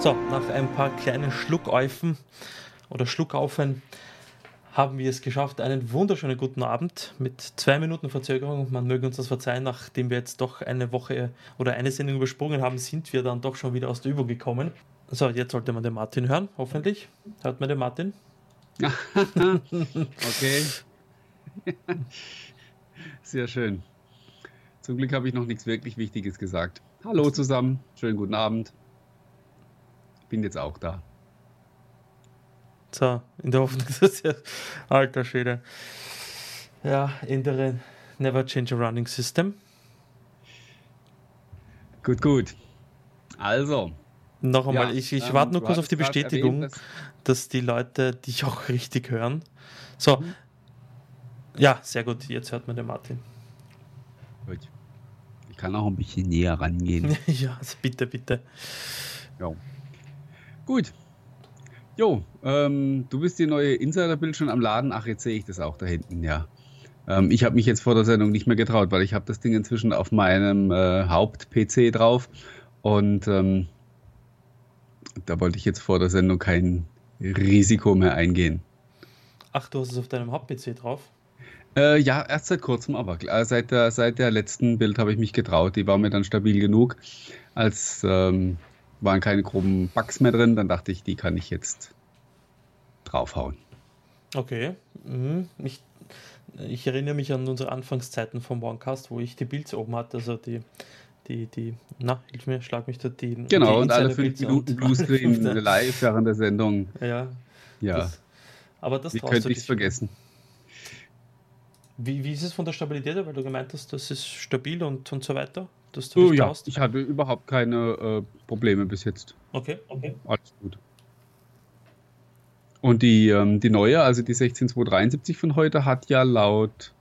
So, nach ein paar kleinen Schluckäufen oder Schluckaufen haben wir es geschafft. Einen wunderschönen guten Abend mit zwei Minuten Verzögerung. Man möge uns das verzeihen, nachdem wir jetzt doch eine Woche oder eine Sendung übersprungen haben, sind wir dann doch schon wieder aus der Übung gekommen. So, jetzt sollte man den Martin hören, hoffentlich. Hört man den Martin? okay. Sehr schön. Zum Glück habe ich noch nichts wirklich Wichtiges gesagt. Hallo zusammen, schönen guten Abend. Bin jetzt auch da. So, in der Hoffnung, dass ja, alter Schwede. Ja, ändere Never Change a Running System. Gut, gut. Also. Noch einmal, ja, ich, ich ähm, warte nur kurz auf die Bestätigung, erwähnt, dass, dass, die Leute dich auch richtig hören. So. Mhm. Ja, sehr gut. Jetzt hört man den Martin. Gut. Ich kann auch ein bisschen näher rangehen. ja, also bitte, bitte. Ja. Gut. Jo, ähm, du bist die neue Insider-Bild schon am Laden. Ach, jetzt sehe ich das auch da hinten, ja. Ähm, ich habe mich jetzt vor der Sendung nicht mehr getraut, weil ich habe das Ding inzwischen auf meinem äh, Haupt-PC drauf und ähm, da wollte ich jetzt vor der Sendung kein Risiko mehr eingehen. Ach, du hast es auf deinem Haupt-PC drauf? Äh, ja, erst seit kurzem, aber äh, seit der, seit der letzten Bild habe ich mich getraut. Die war mir dann stabil genug, als ähm, waren keine groben Bugs mehr drin. Dann dachte ich, die kann ich jetzt draufhauen. Okay. Mhm. Ich, ich erinnere mich an unsere Anfangszeiten vom OneCast, wo ich die Builds oben hatte, also die, die, die, na, hilf mir, schlag mich da die. Genau, die und alle fünf Minuten Bluescreen live während der Sendung. Ja. Ja. Das, aber das Wie könnte ich es vergessen? Wie, wie ist es von der Stabilität, weil du gemeint hast, das ist stabil und, und so weiter? Dass du oh, ja. Ich hatte überhaupt keine äh, Probleme bis jetzt. Okay, okay. Alles gut. Und die, ähm, die neue, also die 16273 von heute, hat ja laut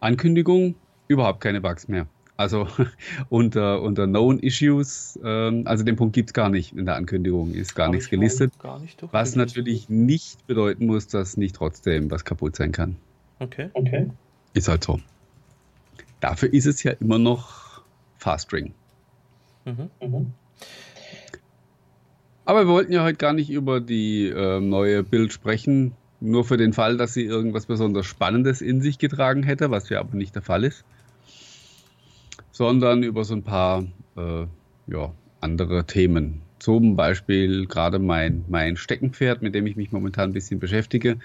Ankündigung überhaupt keine Bugs mehr. Also unter, unter Known Issues, ähm, also den Punkt gibt es gar nicht in der Ankündigung, ist gar Hab nichts gelistet. Gar nicht was natürlich nicht bedeuten muss, dass nicht trotzdem was kaputt sein kann. Okay. okay. Ist halt so. Dafür ist es ja immer noch Fastring. Mhm. Mhm. Aber wir wollten ja heute gar nicht über die äh, neue Bild sprechen, nur für den Fall, dass sie irgendwas besonders Spannendes in sich getragen hätte, was ja aber nicht der Fall ist, sondern über so ein paar äh, ja, andere Themen. Zum Beispiel gerade mein, mein Steckenpferd, mit dem ich mich momentan ein bisschen beschäftige,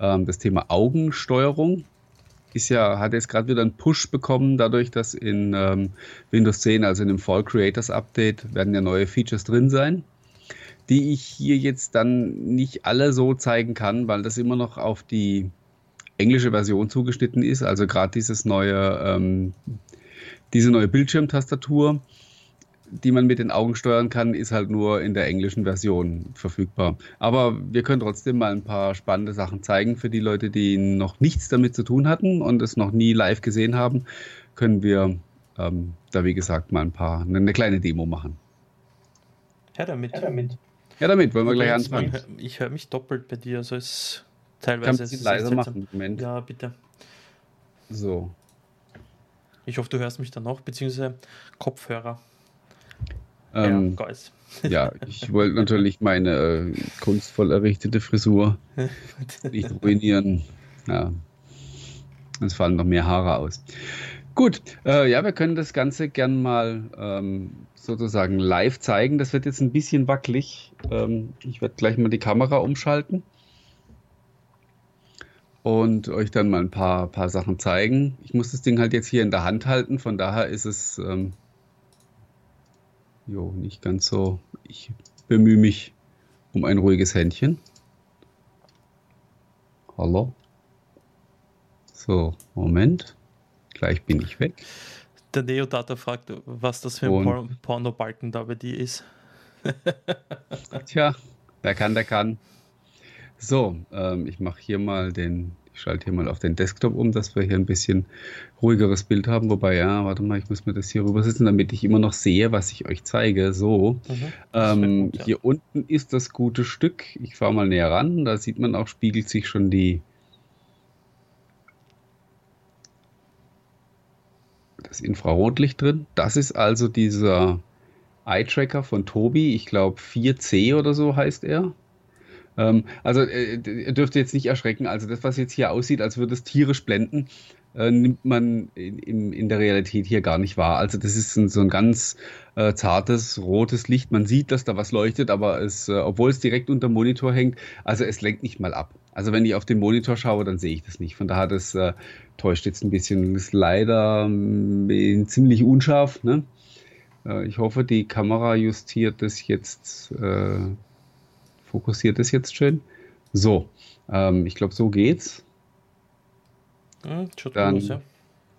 ähm, das Thema Augensteuerung ist ja, hat jetzt gerade wieder einen Push bekommen, dadurch, dass in ähm, Windows 10, also in dem Fall Creators Update, werden ja neue Features drin sein, die ich hier jetzt dann nicht alle so zeigen kann, weil das immer noch auf die englische Version zugeschnitten ist. Also gerade dieses neue, ähm, diese neue Bildschirmtastatur die man mit den Augen steuern kann, ist halt nur in der englischen Version verfügbar. Aber wir können trotzdem mal ein paar spannende Sachen zeigen für die Leute, die noch nichts damit zu tun hatten und es noch nie live gesehen haben, können wir ähm, da wie gesagt mal ein paar eine kleine Demo machen. Ja damit. Ja damit. Ja damit, wollen wir gleich anfangen. Ich höre mich doppelt bei dir, also es teilweise Kann es leiser machen. Moment. Ja, bitte. So. Ich hoffe, du hörst mich dann noch, beziehungsweise Kopfhörer. Ähm, ja, ja, ich wollte natürlich meine äh, kunstvoll errichtete Frisur nicht ruinieren. Ja, es fallen noch mehr Haare aus. Gut, äh, ja, wir können das Ganze gern mal ähm, sozusagen live zeigen. Das wird jetzt ein bisschen wackelig. Ähm, ich werde gleich mal die Kamera umschalten und euch dann mal ein paar, paar Sachen zeigen. Ich muss das Ding halt jetzt hier in der Hand halten, von daher ist es ähm, Jo, nicht ganz so. Ich bemühe mich um ein ruhiges Händchen. Hallo? So, Moment. Gleich bin ich weg. Der Neodata fragt, was das für ein Porno-Balken da bei dir ist. Tja, wer kann, der kann. So, ähm, ich mache hier mal den ich schalte hier mal auf den Desktop um, dass wir hier ein bisschen ruhigeres Bild haben. Wobei, ja, warte mal, ich muss mir das hier rübersetzen, damit ich immer noch sehe, was ich euch zeige. So, mhm. ähm, gut, ja. hier unten ist das gute Stück. Ich fahre mal näher ran. Da sieht man auch, spiegelt sich schon die das Infrarotlicht drin. Das ist also dieser Eye-Tracker von Tobi, ich glaube 4C oder so heißt er. Ähm, also äh, ihr dürft jetzt nicht erschrecken, also das, was jetzt hier aussieht, als würde es tierisch blenden, äh, nimmt man in, in, in, der Realität hier gar nicht wahr. Also das ist ein, so ein ganz äh, zartes rotes Licht. Man sieht, dass da was leuchtet, aber es, äh, obwohl es direkt unter dem Monitor hängt, also es lenkt nicht mal ab. Also wenn ich auf den Monitor schaue, dann sehe ich das nicht. Von daher, das äh, täuscht jetzt ein bisschen. Das ist leider äh, ziemlich unscharf. Ne? Äh, ich hoffe, die Kamera justiert das jetzt, äh, fokussiert das jetzt schön. So, ähm, ich glaube, so geht's. Hm, dann los, ja.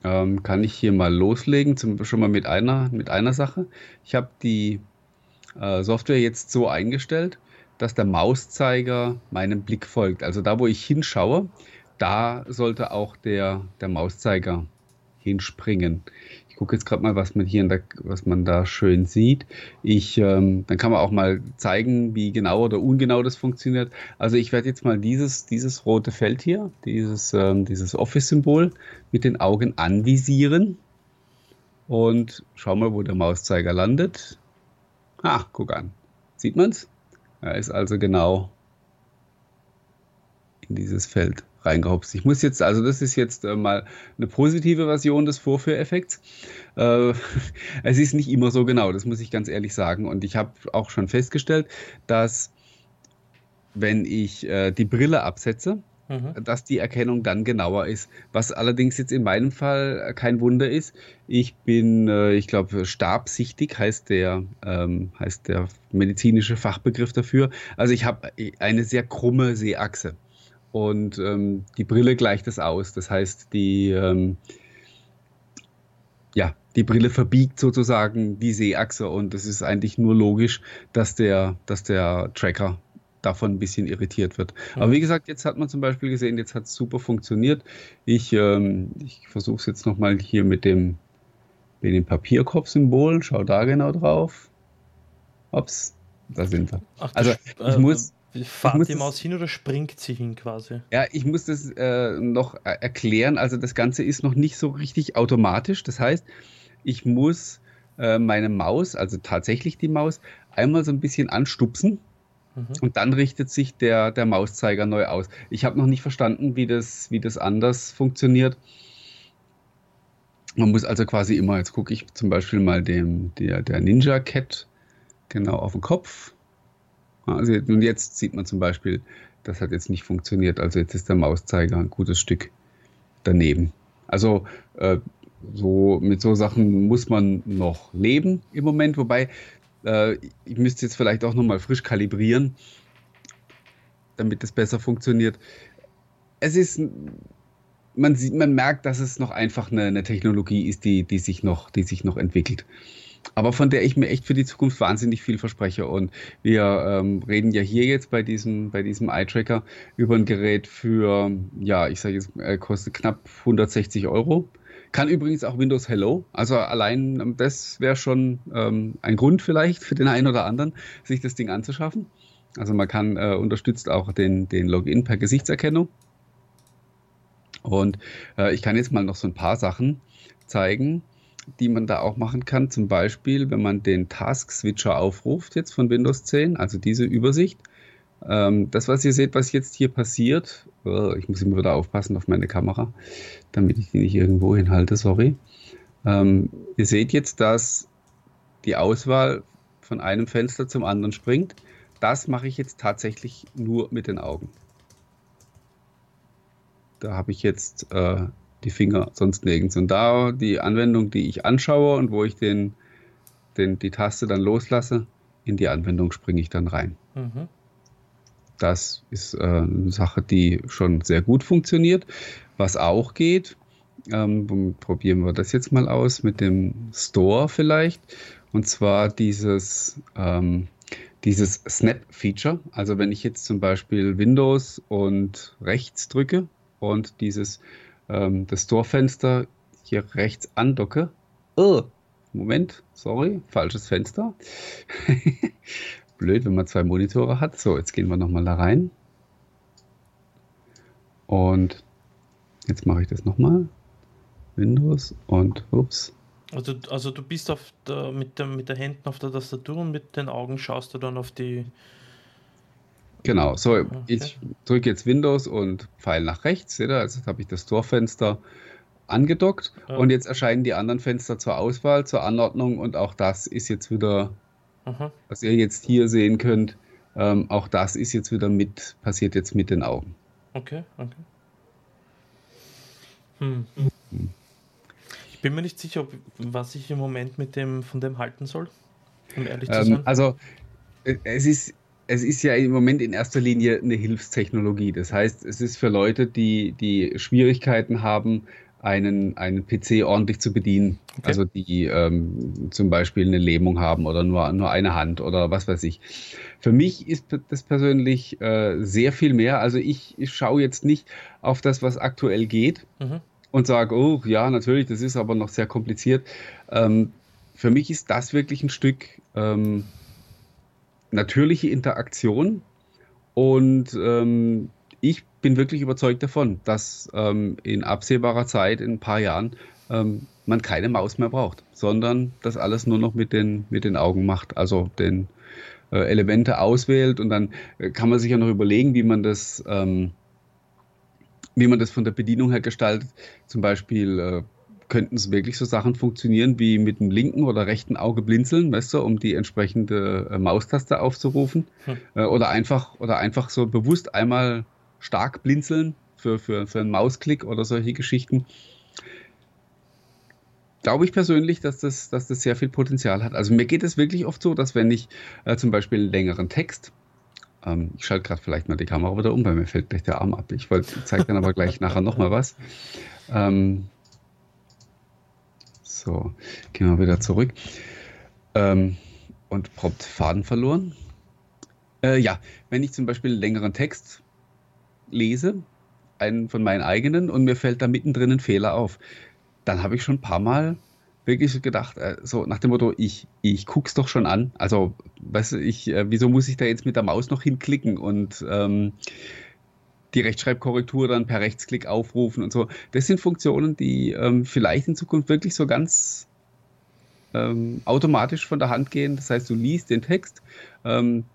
ähm, kann ich hier mal loslegen, zum, schon mal mit einer, mit einer Sache. Ich habe die äh, Software jetzt so eingestellt, dass der Mauszeiger meinem Blick folgt. Also da, wo ich hinschaue, da sollte auch der, der Mauszeiger hinspringen. Ich gucke jetzt gerade mal, was man hier, der, was man da schön sieht. Ich, ähm, dann kann man auch mal zeigen, wie genau oder ungenau das funktioniert. Also ich werde jetzt mal dieses, dieses rote Feld hier, dieses, ähm, dieses Office-Symbol mit den Augen anvisieren und schau mal, wo der Mauszeiger landet. Ah, guck an. Sieht man's? Er ist also genau in dieses Feld reingehopst. Ich muss jetzt, also das ist jetzt äh, mal eine positive Version des Vorführeffekts. Äh, es ist nicht immer so genau, das muss ich ganz ehrlich sagen. Und ich habe auch schon festgestellt, dass wenn ich äh, die Brille absetze, mhm. dass die Erkennung dann genauer ist. Was allerdings jetzt in meinem Fall kein Wunder ist. Ich bin, äh, ich glaube, stabsichtig heißt der, ähm, heißt der medizinische Fachbegriff dafür. Also ich habe eine sehr krumme Sehachse und ähm, die Brille gleicht das aus. Das heißt, die, ähm, ja, die Brille verbiegt sozusagen die Sehachse und es ist eigentlich nur logisch, dass der, dass der Tracker davon ein bisschen irritiert wird. Mhm. Aber wie gesagt, jetzt hat man zum Beispiel gesehen, jetzt hat es super funktioniert. Ich, ähm, ich versuche es jetzt nochmal hier mit dem, mit dem Papierkopfsymbol. Schau da genau drauf. Ups, da sind wir. Ach, also ich äh, muss Fahrt die Maus hin oder springt sie hin quasi? Ja, ich muss das äh, noch erklären. Also das Ganze ist noch nicht so richtig automatisch. Das heißt, ich muss äh, meine Maus, also tatsächlich die Maus, einmal so ein bisschen anstupsen. Mhm. Und dann richtet sich der, der Mauszeiger neu aus. Ich habe noch nicht verstanden, wie das, wie das anders funktioniert. Man muss also quasi immer, jetzt gucke ich zum Beispiel mal dem, der, der Ninja Cat genau auf den Kopf also, und jetzt sieht man zum Beispiel, das hat jetzt nicht funktioniert. Also jetzt ist der Mauszeiger ein gutes Stück daneben. Also äh, so mit so Sachen muss man noch leben im Moment. Wobei äh, ich müsste jetzt vielleicht auch noch mal frisch kalibrieren, damit es besser funktioniert. Es ist man sieht, man merkt, dass es noch einfach eine, eine Technologie ist, die, die sich noch, die sich noch entwickelt aber von der ich mir echt für die Zukunft wahnsinnig viel verspreche. Und wir ähm, reden ja hier jetzt bei diesem, bei diesem Eye-Tracker über ein Gerät für, ja, ich sage jetzt, äh, kostet knapp 160 Euro. Kann übrigens auch Windows Hello. Also allein ähm, das wäre schon ähm, ein Grund vielleicht für den einen oder anderen, sich das Ding anzuschaffen. Also man kann äh, unterstützt auch den, den Login per Gesichtserkennung. Und äh, ich kann jetzt mal noch so ein paar Sachen zeigen die man da auch machen kann. Zum Beispiel, wenn man den Task Switcher aufruft jetzt von Windows 10, also diese Übersicht. Ähm, das, was ihr seht, was jetzt hier passiert, oh, ich muss immer wieder aufpassen auf meine Kamera, damit ich die nicht irgendwo hinhalte, sorry. Ähm, ihr seht jetzt, dass die Auswahl von einem Fenster zum anderen springt. Das mache ich jetzt tatsächlich nur mit den Augen. Da habe ich jetzt äh, die Finger sonst nirgends. Und da die Anwendung, die ich anschaue und wo ich den, den, die Taste dann loslasse, in die Anwendung springe ich dann rein. Mhm. Das ist äh, eine Sache, die schon sehr gut funktioniert. Was auch geht, ähm, probieren wir das jetzt mal aus mit dem Store vielleicht. Und zwar dieses, ähm, dieses Snap-Feature. Also wenn ich jetzt zum Beispiel Windows und rechts drücke und dieses ähm, das Torfenster hier rechts andocke. Oh, Moment, sorry, falsches Fenster. Blöd, wenn man zwei Monitore hat. So, jetzt gehen wir nochmal da rein. Und jetzt mache ich das nochmal. Windows und ups. Also, also du bist auf der, mit, der, mit der Händen auf der Tastatur und mit den Augen schaust du dann auf die. Genau, so okay. ich drücke jetzt Windows und Pfeil nach rechts, seht ihr? Also jetzt habe ich das Torfenster angedockt ja. und jetzt erscheinen die anderen Fenster zur Auswahl, zur Anordnung und auch das ist jetzt wieder, Aha. was ihr jetzt hier sehen könnt, ähm, auch das ist jetzt wieder mit, passiert jetzt mit den Augen. Okay, okay. Hm. Hm bin mir nicht sicher, ob, was ich im Moment mit dem von dem halten soll, um ehrlich zu ähm, sein. Also äh, es ist es ist ja im Moment in erster Linie eine Hilfstechnologie. Das heißt, es ist für Leute, die, die Schwierigkeiten haben, einen, einen PC ordentlich zu bedienen. Okay. Also die ähm, zum Beispiel eine Lähmung haben oder nur, nur eine Hand oder was weiß ich. Für mich ist das persönlich äh, sehr viel mehr. Also ich, ich schaue jetzt nicht auf das, was aktuell geht, mhm und sage, oh ja, natürlich, das ist aber noch sehr kompliziert. Ähm, für mich ist das wirklich ein Stück ähm, natürliche Interaktion und ähm, ich bin wirklich überzeugt davon, dass ähm, in absehbarer Zeit, in ein paar Jahren, ähm, man keine Maus mehr braucht, sondern das alles nur noch mit den, mit den Augen macht, also den äh, Elemente auswählt und dann äh, kann man sich ja noch überlegen, wie man das ähm, wie man das von der Bedienung her gestaltet. Zum Beispiel äh, könnten es wirklich so Sachen funktionieren wie mit dem linken oder rechten Auge blinzeln, weißt du, um die entsprechende äh, Maustaste aufzurufen. Hm. Äh, oder einfach oder einfach so bewusst einmal stark blinzeln für, für, für einen Mausklick oder solche Geschichten. Glaube ich persönlich, dass das, dass das sehr viel Potenzial hat. Also mir geht es wirklich oft so, dass wenn ich äh, zum Beispiel einen längeren Text ähm, ich schalte gerade vielleicht mal die Kamera wieder um, weil mir fällt gleich der Arm ab. Ich wollte, zeige dann aber gleich nachher nochmal was. Ähm, so, gehen wir wieder zurück. Ähm, und prompt Faden verloren. Äh, ja, wenn ich zum Beispiel einen längeren Text lese, einen von meinen eigenen, und mir fällt da mittendrin ein Fehler auf, dann habe ich schon ein paar Mal wirklich gedacht, äh, so nach dem Motto, ich, ich guck's doch schon an. Also, weißt du, ich, äh, wieso muss ich da jetzt mit der Maus noch hinklicken und ähm, die Rechtschreibkorrektur dann per Rechtsklick aufrufen und so. Das sind Funktionen, die ähm, vielleicht in Zukunft wirklich so ganz ähm, automatisch von der Hand gehen. Das heißt, du liest den Text, ähm,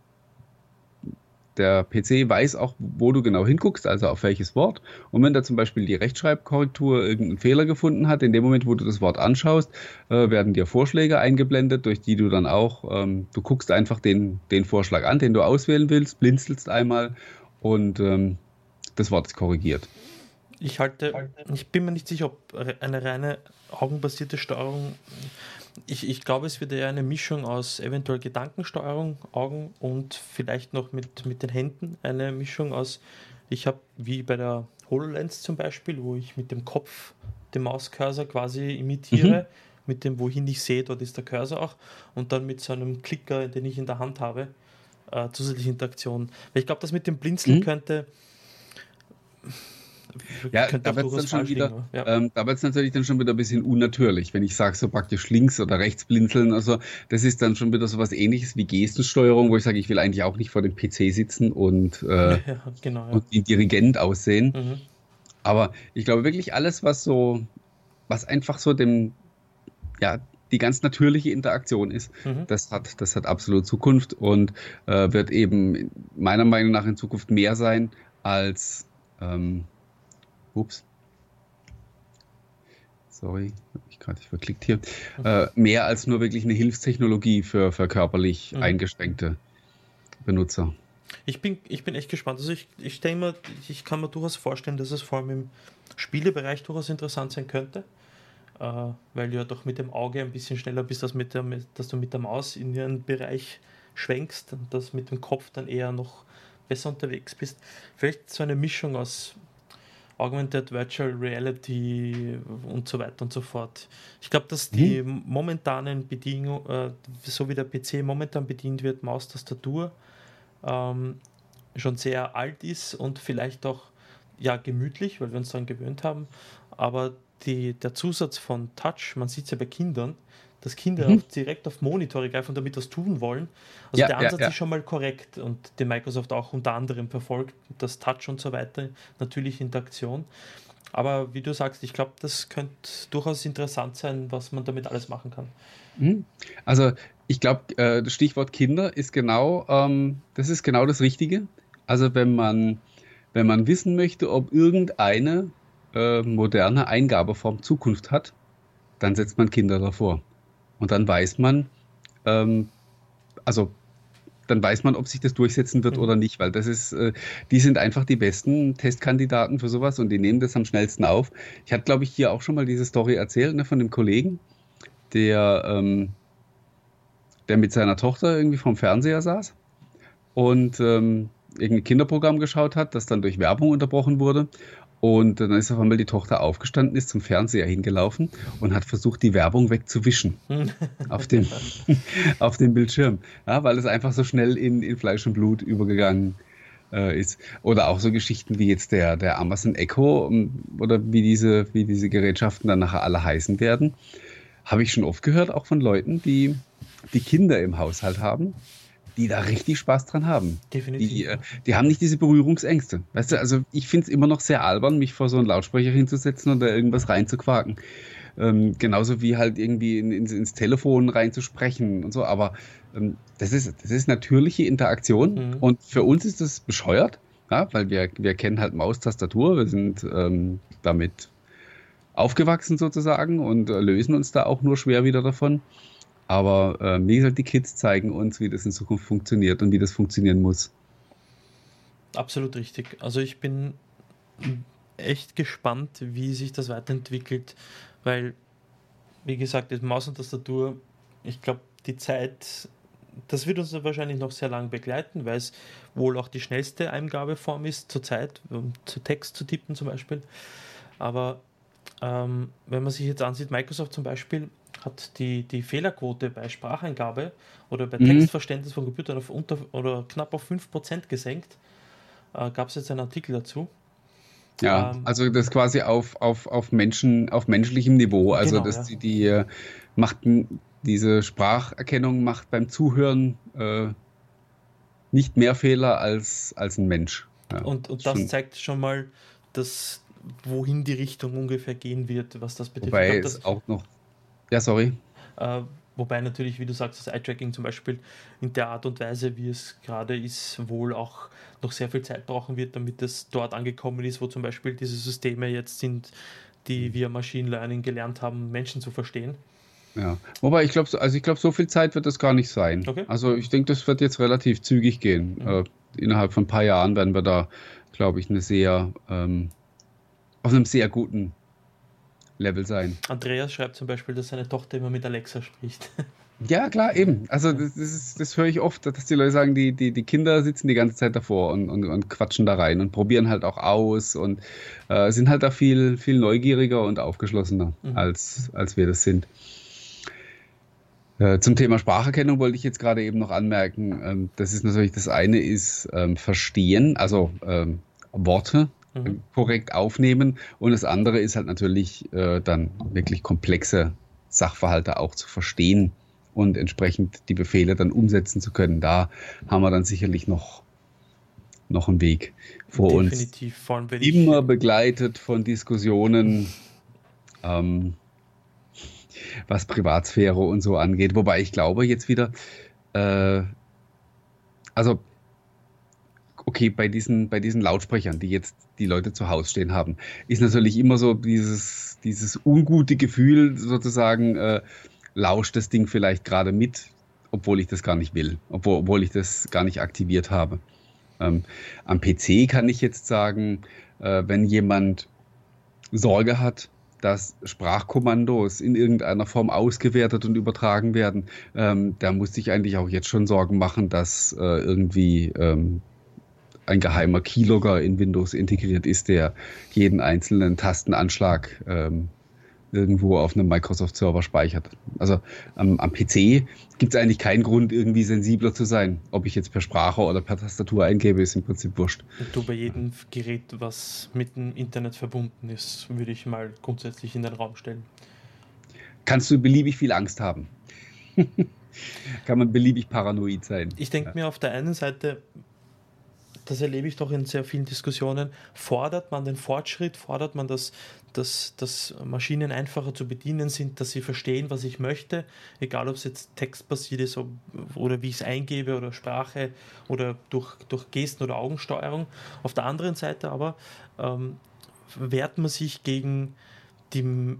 der PC weiß auch, wo du genau hinguckst, also auf welches Wort. Und wenn da zum Beispiel die Rechtschreibkorrektur irgendeinen Fehler gefunden hat, in dem Moment, wo du das Wort anschaust, äh, werden dir Vorschläge eingeblendet, durch die du dann auch, ähm, du guckst einfach den, den Vorschlag an, den du auswählen willst, blinzelst einmal und ähm, das Wort ist korrigiert. Ich halte, ich bin mir nicht sicher, ob eine reine augenbasierte Steuerung ich, ich glaube, es wird eher eine Mischung aus eventuell Gedankensteuerung, Augen und vielleicht noch mit, mit den Händen eine Mischung aus, ich habe wie bei der HoloLens zum Beispiel, wo ich mit dem Kopf den Mauscursor quasi imitiere, mhm. mit dem, wohin ich sehe, dort ist der Cursor auch, und dann mit so einem Klicker, den ich in der Hand habe, äh, zusätzliche Interaktion. Weil ich glaube, das mit dem Blinzeln mhm. könnte ja, da wird es dann wieder, ja. ähm, da wird's natürlich dann schon wieder ein bisschen unnatürlich, wenn ich sage, so praktisch links oder rechts blinzeln. Also das ist dann schon wieder so was ähnliches wie Gestensteuerung, wo ich sage, ich will eigentlich auch nicht vor dem PC sitzen und, äh, ja, genau, ja. und wie Dirigent aussehen. Mhm. Aber ich glaube wirklich alles, was so, was einfach so dem, ja, die ganz natürliche Interaktion ist. Mhm. Das hat, das hat absolut Zukunft und äh, wird eben meiner Meinung nach in Zukunft mehr sein als ähm, ups, sorry, habe ich gerade verklickt hier, äh, mehr als nur wirklich eine Hilfstechnologie für, für körperlich mhm. eingeschränkte Benutzer. Ich bin, ich bin echt gespannt. Also ich, ich denke mal, ich kann mir durchaus vorstellen, dass es vor allem im Spielebereich durchaus interessant sein könnte, äh, weil du ja doch mit dem Auge ein bisschen schneller bist, als mit der, dass du mit der Maus in ihren Bereich schwenkst und dass mit dem Kopf dann eher noch besser unterwegs bist. Vielleicht so eine Mischung aus Augmented Virtual Reality und so weiter und so fort. Ich glaube, dass die mhm. momentanen Bedienungen, äh, so wie der PC momentan bedient wird, Maus, Tastatur, ähm, schon sehr alt ist und vielleicht auch ja gemütlich, weil wir uns daran gewöhnt haben. Aber die, der Zusatz von Touch, man sieht es ja bei Kindern, dass Kinder mhm. direkt auf Monitore greifen und damit was tun wollen. Also ja, der Ansatz ja, ja. ist schon mal korrekt und den Microsoft auch unter anderem verfolgt, das Touch und so weiter, natürlich Interaktion. Aber wie du sagst, ich glaube, das könnte durchaus interessant sein, was man damit alles machen kann. Mhm. Also ich glaube, äh, das Stichwort Kinder ist genau, ähm, das ist genau das Richtige. Also wenn man, wenn man wissen möchte, ob irgendeine äh, moderne Eingabeform Zukunft hat, dann setzt man Kinder davor. Und dann weiß man, ähm, also dann weiß man, ob sich das durchsetzen wird mhm. oder nicht, weil das ist, äh, die sind einfach die besten Testkandidaten für sowas und die nehmen das am schnellsten auf. Ich hatte, glaube ich, hier auch schon mal diese Story erzählt ne, von dem Kollegen, der, ähm, der mit seiner Tochter irgendwie vom Fernseher saß und ähm, irgendein Kinderprogramm geschaut hat, das dann durch Werbung unterbrochen wurde. Und dann ist auf einmal die Tochter aufgestanden, ist zum Fernseher hingelaufen und hat versucht, die Werbung wegzuwischen auf, dem, auf dem Bildschirm. Ja, weil es einfach so schnell in, in Fleisch und Blut übergegangen äh, ist. Oder auch so Geschichten wie jetzt der, der Amazon Echo ähm, oder wie diese, wie diese Gerätschaften dann nachher alle heißen werden. Habe ich schon oft gehört, auch von Leuten, die, die Kinder im Haushalt haben die da richtig Spaß dran haben. Definitiv. Die, äh, die haben nicht diese Berührungsängste. Weißt du, also ich finde es immer noch sehr albern, mich vor so einen Lautsprecher hinzusetzen und da irgendwas reinzuquaken. Ähm, genauso wie halt irgendwie in, in, ins Telefon reinzusprechen und so. Aber ähm, das, ist, das ist natürliche Interaktion mhm. und für uns ist das bescheuert, ja, weil wir, wir kennen halt Maustastatur, wir sind ähm, damit aufgewachsen sozusagen und äh, lösen uns da auch nur schwer wieder davon. Aber äh, wie gesagt, die Kids zeigen uns, wie das in Zukunft funktioniert und wie das funktionieren muss. Absolut richtig. Also ich bin echt gespannt, wie sich das weiterentwickelt, weil, wie gesagt, das Maus und Tastatur, ich glaube, die Zeit, das wird uns wahrscheinlich noch sehr lange begleiten, weil es wohl auch die schnellste Eingabeform ist zurzeit, um zu Text zu tippen zum Beispiel. Aber ähm, wenn man sich jetzt ansieht, Microsoft zum Beispiel hat die, die Fehlerquote bei Spracheingabe oder bei mhm. Textverständnis von Computern auf unter oder knapp auf 5% gesenkt. Äh, Gab es jetzt einen Artikel dazu. Ja, ähm, also das quasi auf, auf, auf Menschen, auf menschlichem Niveau. Also genau, dass ja. die, die äh, macht diese Spracherkennung macht beim Zuhören äh, nicht mehr Fehler als, als ein Mensch. Ja, und, und das schon. zeigt schon mal, dass wohin die Richtung ungefähr gehen wird, was das betrifft. Wobei glaub, es auch noch ja, sorry. Äh, wobei natürlich, wie du sagst, das Eye-Tracking zum Beispiel in der Art und Weise, wie es gerade ist, wohl auch noch sehr viel Zeit brauchen wird, damit es dort angekommen ist, wo zum Beispiel diese Systeme jetzt sind, die wir Machine Learning gelernt haben, Menschen zu verstehen. Ja, wobei ich glaube, also ich glaube, so viel Zeit wird das gar nicht sein. Okay. Also ich denke, das wird jetzt relativ zügig gehen. Mhm. Äh, innerhalb von ein paar Jahren werden wir da, glaube ich, eine sehr ähm, auf einem sehr guten Level sein. Andreas schreibt zum Beispiel, dass seine Tochter immer mit Alexa spricht. Ja, klar, eben. Also das, ist, das höre ich oft, dass die Leute sagen, die, die, die Kinder sitzen die ganze Zeit davor und, und, und quatschen da rein und probieren halt auch aus und äh, sind halt da viel, viel neugieriger und aufgeschlossener, mhm. als, als wir das sind. Äh, zum Thema Spracherkennung wollte ich jetzt gerade eben noch anmerken, ähm, das ist natürlich das eine ist ähm, Verstehen, also ähm, Worte mhm. korrekt aufnehmen. Und das andere ist halt natürlich äh, dann wirklich komplexe Sachverhalte auch zu verstehen und entsprechend die Befehle dann umsetzen zu können. Da haben wir dann sicherlich noch, noch einen Weg vor Definitiv, uns. Vor allem, Immer begleitet von Diskussionen, ähm, was Privatsphäre und so angeht. Wobei ich glaube jetzt wieder, äh, also okay, bei diesen, bei diesen Lautsprechern, die jetzt die Leute zu Hause stehen haben, ist natürlich immer so dieses, dieses ungute Gefühl sozusagen, äh, lauscht das Ding vielleicht gerade mit, obwohl ich das gar nicht will, obwohl, obwohl ich das gar nicht aktiviert habe. Ähm, am PC kann ich jetzt sagen, äh, wenn jemand Sorge hat, dass Sprachkommandos in irgendeiner Form ausgewertet und übertragen werden, ähm, da muss ich eigentlich auch jetzt schon Sorgen machen, dass äh, irgendwie ähm, ein geheimer Keylogger in Windows integriert ist, der jeden einzelnen Tastenanschlag ähm, irgendwo auf einem Microsoft-Server speichert. Also am, am PC gibt es eigentlich keinen Grund, irgendwie sensibler zu sein. Ob ich jetzt per Sprache oder per Tastatur eingebe, ist im Prinzip wurscht. Und du bei jedem Gerät, was mit dem Internet verbunden ist, würde ich mal grundsätzlich in den Raum stellen. Kannst du beliebig viel Angst haben. Kann man beliebig paranoid sein. Ich denke ja. mir auf der einen Seite, das erlebe ich doch in sehr vielen Diskussionen, fordert man den Fortschritt, fordert man, dass, dass, dass Maschinen einfacher zu bedienen sind, dass sie verstehen, was ich möchte, egal ob es jetzt textbasiert ist oder wie ich es eingebe oder Sprache oder durch, durch Gesten oder Augensteuerung. Auf der anderen Seite aber ähm, wehrt man sich gegen die,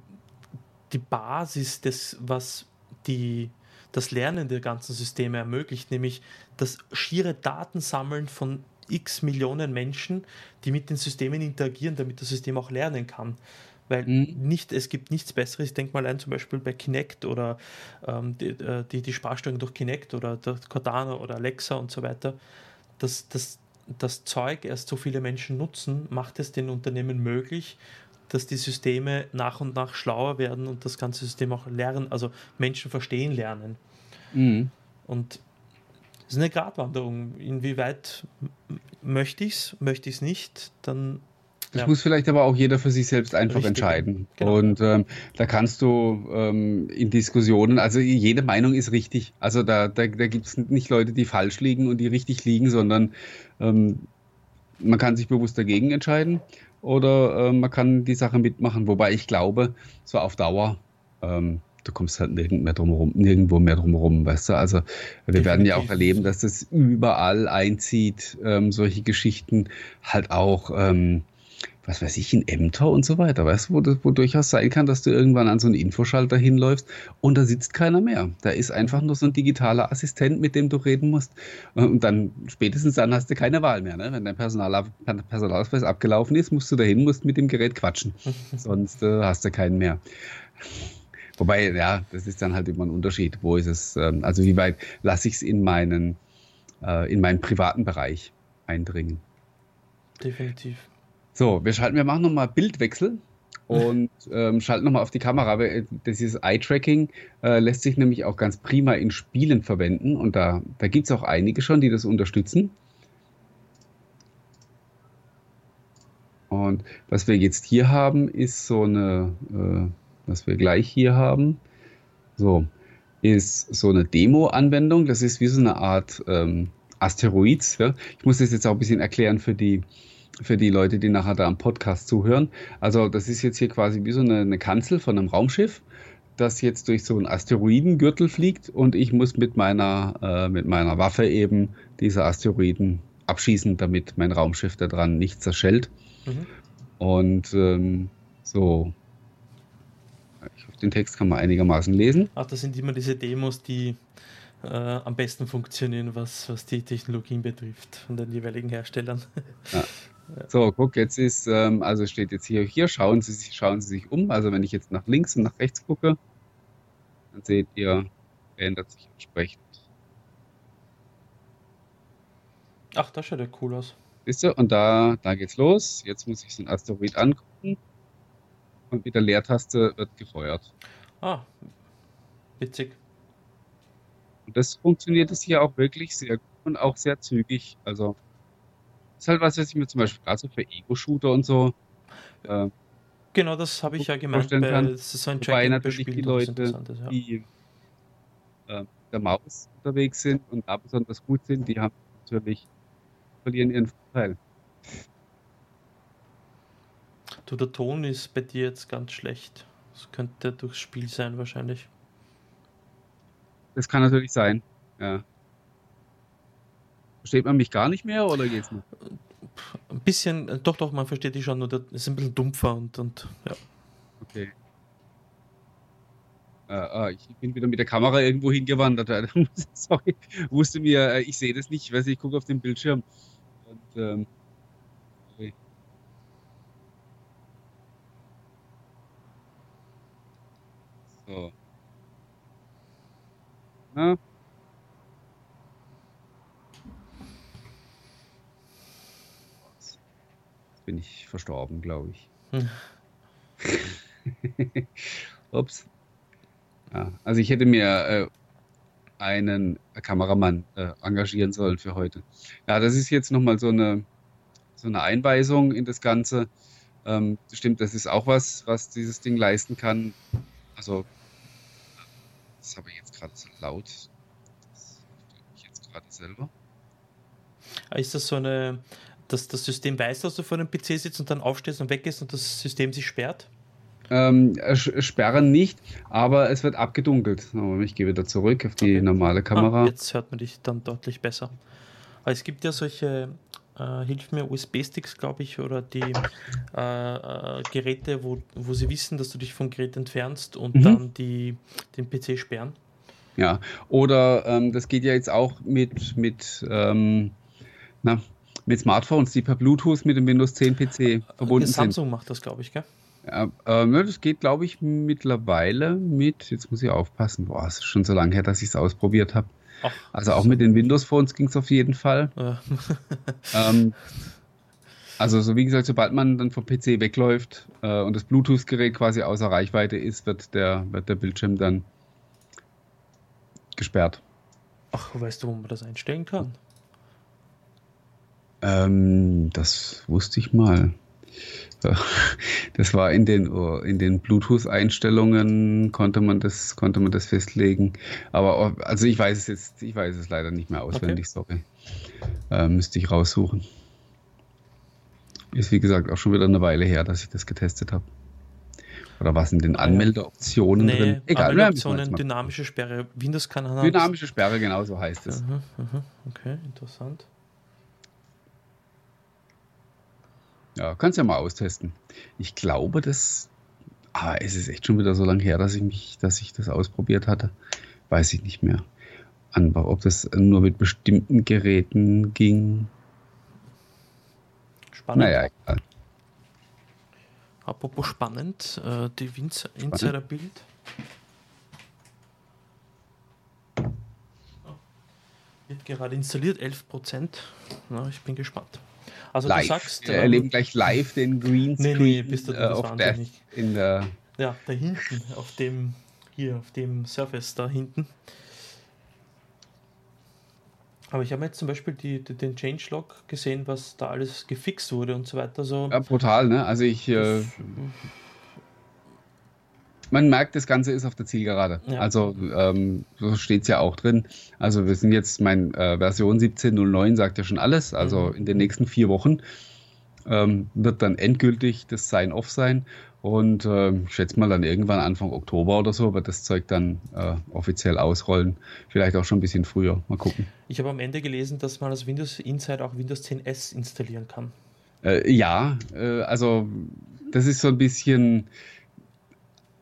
die Basis des, was die das Lernen der ganzen Systeme ermöglicht, nämlich das schiere Datensammeln von x Millionen Menschen, die mit den Systemen interagieren, damit das System auch lernen kann. Weil mhm. nicht, es gibt nichts Besseres. Ich denke mal ein zum Beispiel bei Kinect oder ähm, die, äh, die, die Sprachsteuerung durch Kinect oder Cortana oder Alexa und so weiter. Das, das, das Zeug erst so viele Menschen nutzen, macht es den Unternehmen möglich, dass die Systeme nach und nach schlauer werden und das ganze System auch lernen, also Menschen verstehen lernen. Mhm. Und ist eine Gratwanderung. Inwieweit möchte ich es, möchte ich es nicht, dann. Das ja. muss vielleicht aber auch jeder für sich selbst einfach Richtig. entscheiden. Genau. Und ähm, da kannst du ähm, in Diskussionen, also jede Meinung ist richtig. Also da, da, da gibt es nicht Leute, die falsch liegen und die richtig liegen, sondern ähm, man kann sich bewusst dagegen entscheiden oder äh, man kann die Sache mitmachen. Wobei ich glaube, so auf Dauer, ähm, du kommst halt nirgend mehr drum nirgendwo mehr drum herum, weißt du? Also wir Definitiv. werden ja auch erleben, dass das überall einzieht, ähm, solche Geschichten halt auch ähm, was weiß ich, in Ämter und so weiter, weißt du, wo, wo durchaus sein kann, dass du irgendwann an so einen Infoschalter hinläufst und da sitzt keiner mehr. Da ist einfach nur so ein digitaler Assistent, mit dem du reden musst. Und dann, spätestens dann hast du keine Wahl mehr. Ne? Wenn dein Personal, Personalausweis abgelaufen ist, musst du dahin, musst mit dem Gerät quatschen. Sonst äh, hast du keinen mehr. Wobei, ja, das ist dann halt immer ein Unterschied. Wo ist es, ähm, also wie weit lasse ich es in meinen, äh, in meinen privaten Bereich eindringen? Definitiv. So, wir schalten, wir machen nochmal Bildwechsel und ähm, schalten nochmal auf die Kamera. Das ist Eye-Tracking, äh, lässt sich nämlich auch ganz prima in Spielen verwenden und da, da gibt es auch einige schon, die das unterstützen. Und was wir jetzt hier haben, ist so eine, äh, was wir gleich hier haben, so, ist so eine Demo-Anwendung. Das ist wie so eine Art ähm, Asteroids. Ja? Ich muss das jetzt auch ein bisschen erklären für die, für die Leute, die nachher da am Podcast zuhören. Also das ist jetzt hier quasi wie so eine, eine Kanzel von einem Raumschiff, das jetzt durch so einen Asteroidengürtel fliegt und ich muss mit meiner, äh, mit meiner Waffe eben diese Asteroiden abschießen, damit mein Raumschiff daran nicht zerschellt. Mhm. Und ähm, so, ich hoffe, den Text kann man einigermaßen lesen. Ach, das sind immer diese Demos, die äh, am besten funktionieren, was, was die Technologien betrifft, von den jeweiligen Herstellern. Ja. So, guck, jetzt ist, ähm, also steht jetzt hier, hier schauen Sie, sich, schauen Sie sich um. Also wenn ich jetzt nach links und nach rechts gucke, dann seht ihr, ändert sich entsprechend. Ach, das schaut ja cool aus. Wisst ihr? Und da, da geht's los. Jetzt muss ich ein Asteroid angucken. Und mit der Leertaste wird gefeuert. Ah, witzig. Und das funktioniert es hier auch wirklich sehr gut und auch sehr zügig. Also ist halt was, was ich mir zum Beispiel gerade so für Ego-Shooter und so. Äh, genau, das habe ich ja gemeint. Bei, das ist so ein Wobei natürlich die Leute, ja. die äh, der Maus unterwegs sind und da besonders gut sind, die haben natürlich verlieren ihren Vorteil. Du, der Ton ist bei dir jetzt ganz schlecht. Das könnte durchs Spiel sein wahrscheinlich. Das kann natürlich sein, ja. Versteht man mich gar nicht mehr oder geht's noch? Ein bisschen, doch, doch, man versteht dich schon, nur das ist ein bisschen dumpfer und, und ja. Okay. Äh, ich bin wieder mit der Kamera irgendwo hingewandert. Sorry, wusste mir, äh, ich sehe das nicht, ich weiß, ich gucke auf den Bildschirm. Und, ähm, So. Na? bin ich verstorben, glaube ich. Hm. Ups. Ja, also ich hätte mir äh, einen Kameramann äh, engagieren sollen für heute. Ja, das ist jetzt nochmal so eine, so eine Einweisung in das Ganze. Ähm, stimmt, das ist auch was, was dieses Ding leisten kann. Also, das habe ich jetzt gerade so laut. Das ich jetzt gerade selber. Ist das so eine, dass das System weiß, dass du vor dem PC sitzt und dann aufstehst und weggehst und das System sich sperrt? Ähm, sperren nicht, aber es wird abgedunkelt. ich gehe wieder zurück auf die okay. normale Kamera. Ah, jetzt hört man dich dann deutlich besser. Aber es gibt ja solche, äh, hilf mir, USB-Sticks, glaube ich, oder die äh, äh, Geräte, wo, wo sie wissen, dass du dich vom Gerät entfernst und mhm. dann die, den PC sperren. Ja, oder ähm, das geht ja jetzt auch mit, mit, ähm, na, mit Smartphones, die per Bluetooth mit dem Windows 10 PC verbunden Samsung sind. Samsung macht das, glaube ich, gell? Ja, äh, ne, das geht, glaube ich, mittlerweile mit, jetzt muss ich aufpassen, boah, es ist schon so lange her, dass ich es ausprobiert habe. Also auch mit den Windows-Phones ging es auf jeden Fall. Ja. ähm, also so wie gesagt, sobald man dann vom PC wegläuft äh, und das Bluetooth-Gerät quasi außer Reichweite ist, wird der, wird der Bildschirm dann gesperrt. Ach, weißt du, wo man das einstellen kann? Ähm, das wusste ich mal. Das war in den, in den Bluetooth-Einstellungen konnte man das, konnte man das festlegen. Aber also ich weiß es jetzt, ich weiß es leider nicht mehr auswendig, okay. sorry. Äh, müsste ich raussuchen. Ist wie gesagt auch schon wieder eine Weile her, dass ich das getestet habe. Oder was in den Anmeldeoptionen nee, drin? Egal, Anmeldeoptionen, dynamische Sperre. Windows kann Dynamische Sperre, genau so heißt es. Aha, aha, okay, interessant. Ja, kannst ja mal austesten. Ich glaube, das. Ah, es ist echt schon wieder so lange her, dass ich mich, dass ich das ausprobiert hatte. Weiß ich nicht mehr. An, ob das nur mit bestimmten Geräten ging. Spannend. Naja, egal. Apropos spannend, äh, die Insider-Bild. Wird gerade installiert, 11%. Na, ich bin gespannt. Also live. du sagst. Wir ähm, erleben gleich live den Greenscreen nee, nee, bist du, äh, auf Death in der. Ja, da hinten, auf dem, hier, auf dem Surface da hinten. Aber ich habe jetzt zum Beispiel die, die, den Changelog gesehen, was da alles gefixt wurde und so weiter. So. Ja, brutal, ne? Also ich. Äh, man merkt, das Ganze ist auf der Zielgerade. Ja. Also ähm, so steht es ja auch drin. Also wir sind jetzt, mein äh, Version 17.09 sagt ja schon alles. Also mhm. in den nächsten vier Wochen ähm, wird dann endgültig das Sign-Off sein. Und äh, ich schätze mal dann irgendwann Anfang Oktober oder so wird das Zeug dann äh, offiziell ausrollen. Vielleicht auch schon ein bisschen früher. Mal gucken. Ich habe am Ende gelesen, dass man als Windows Inside auch Windows 10 S installieren kann. Äh, ja, äh, also das ist so ein bisschen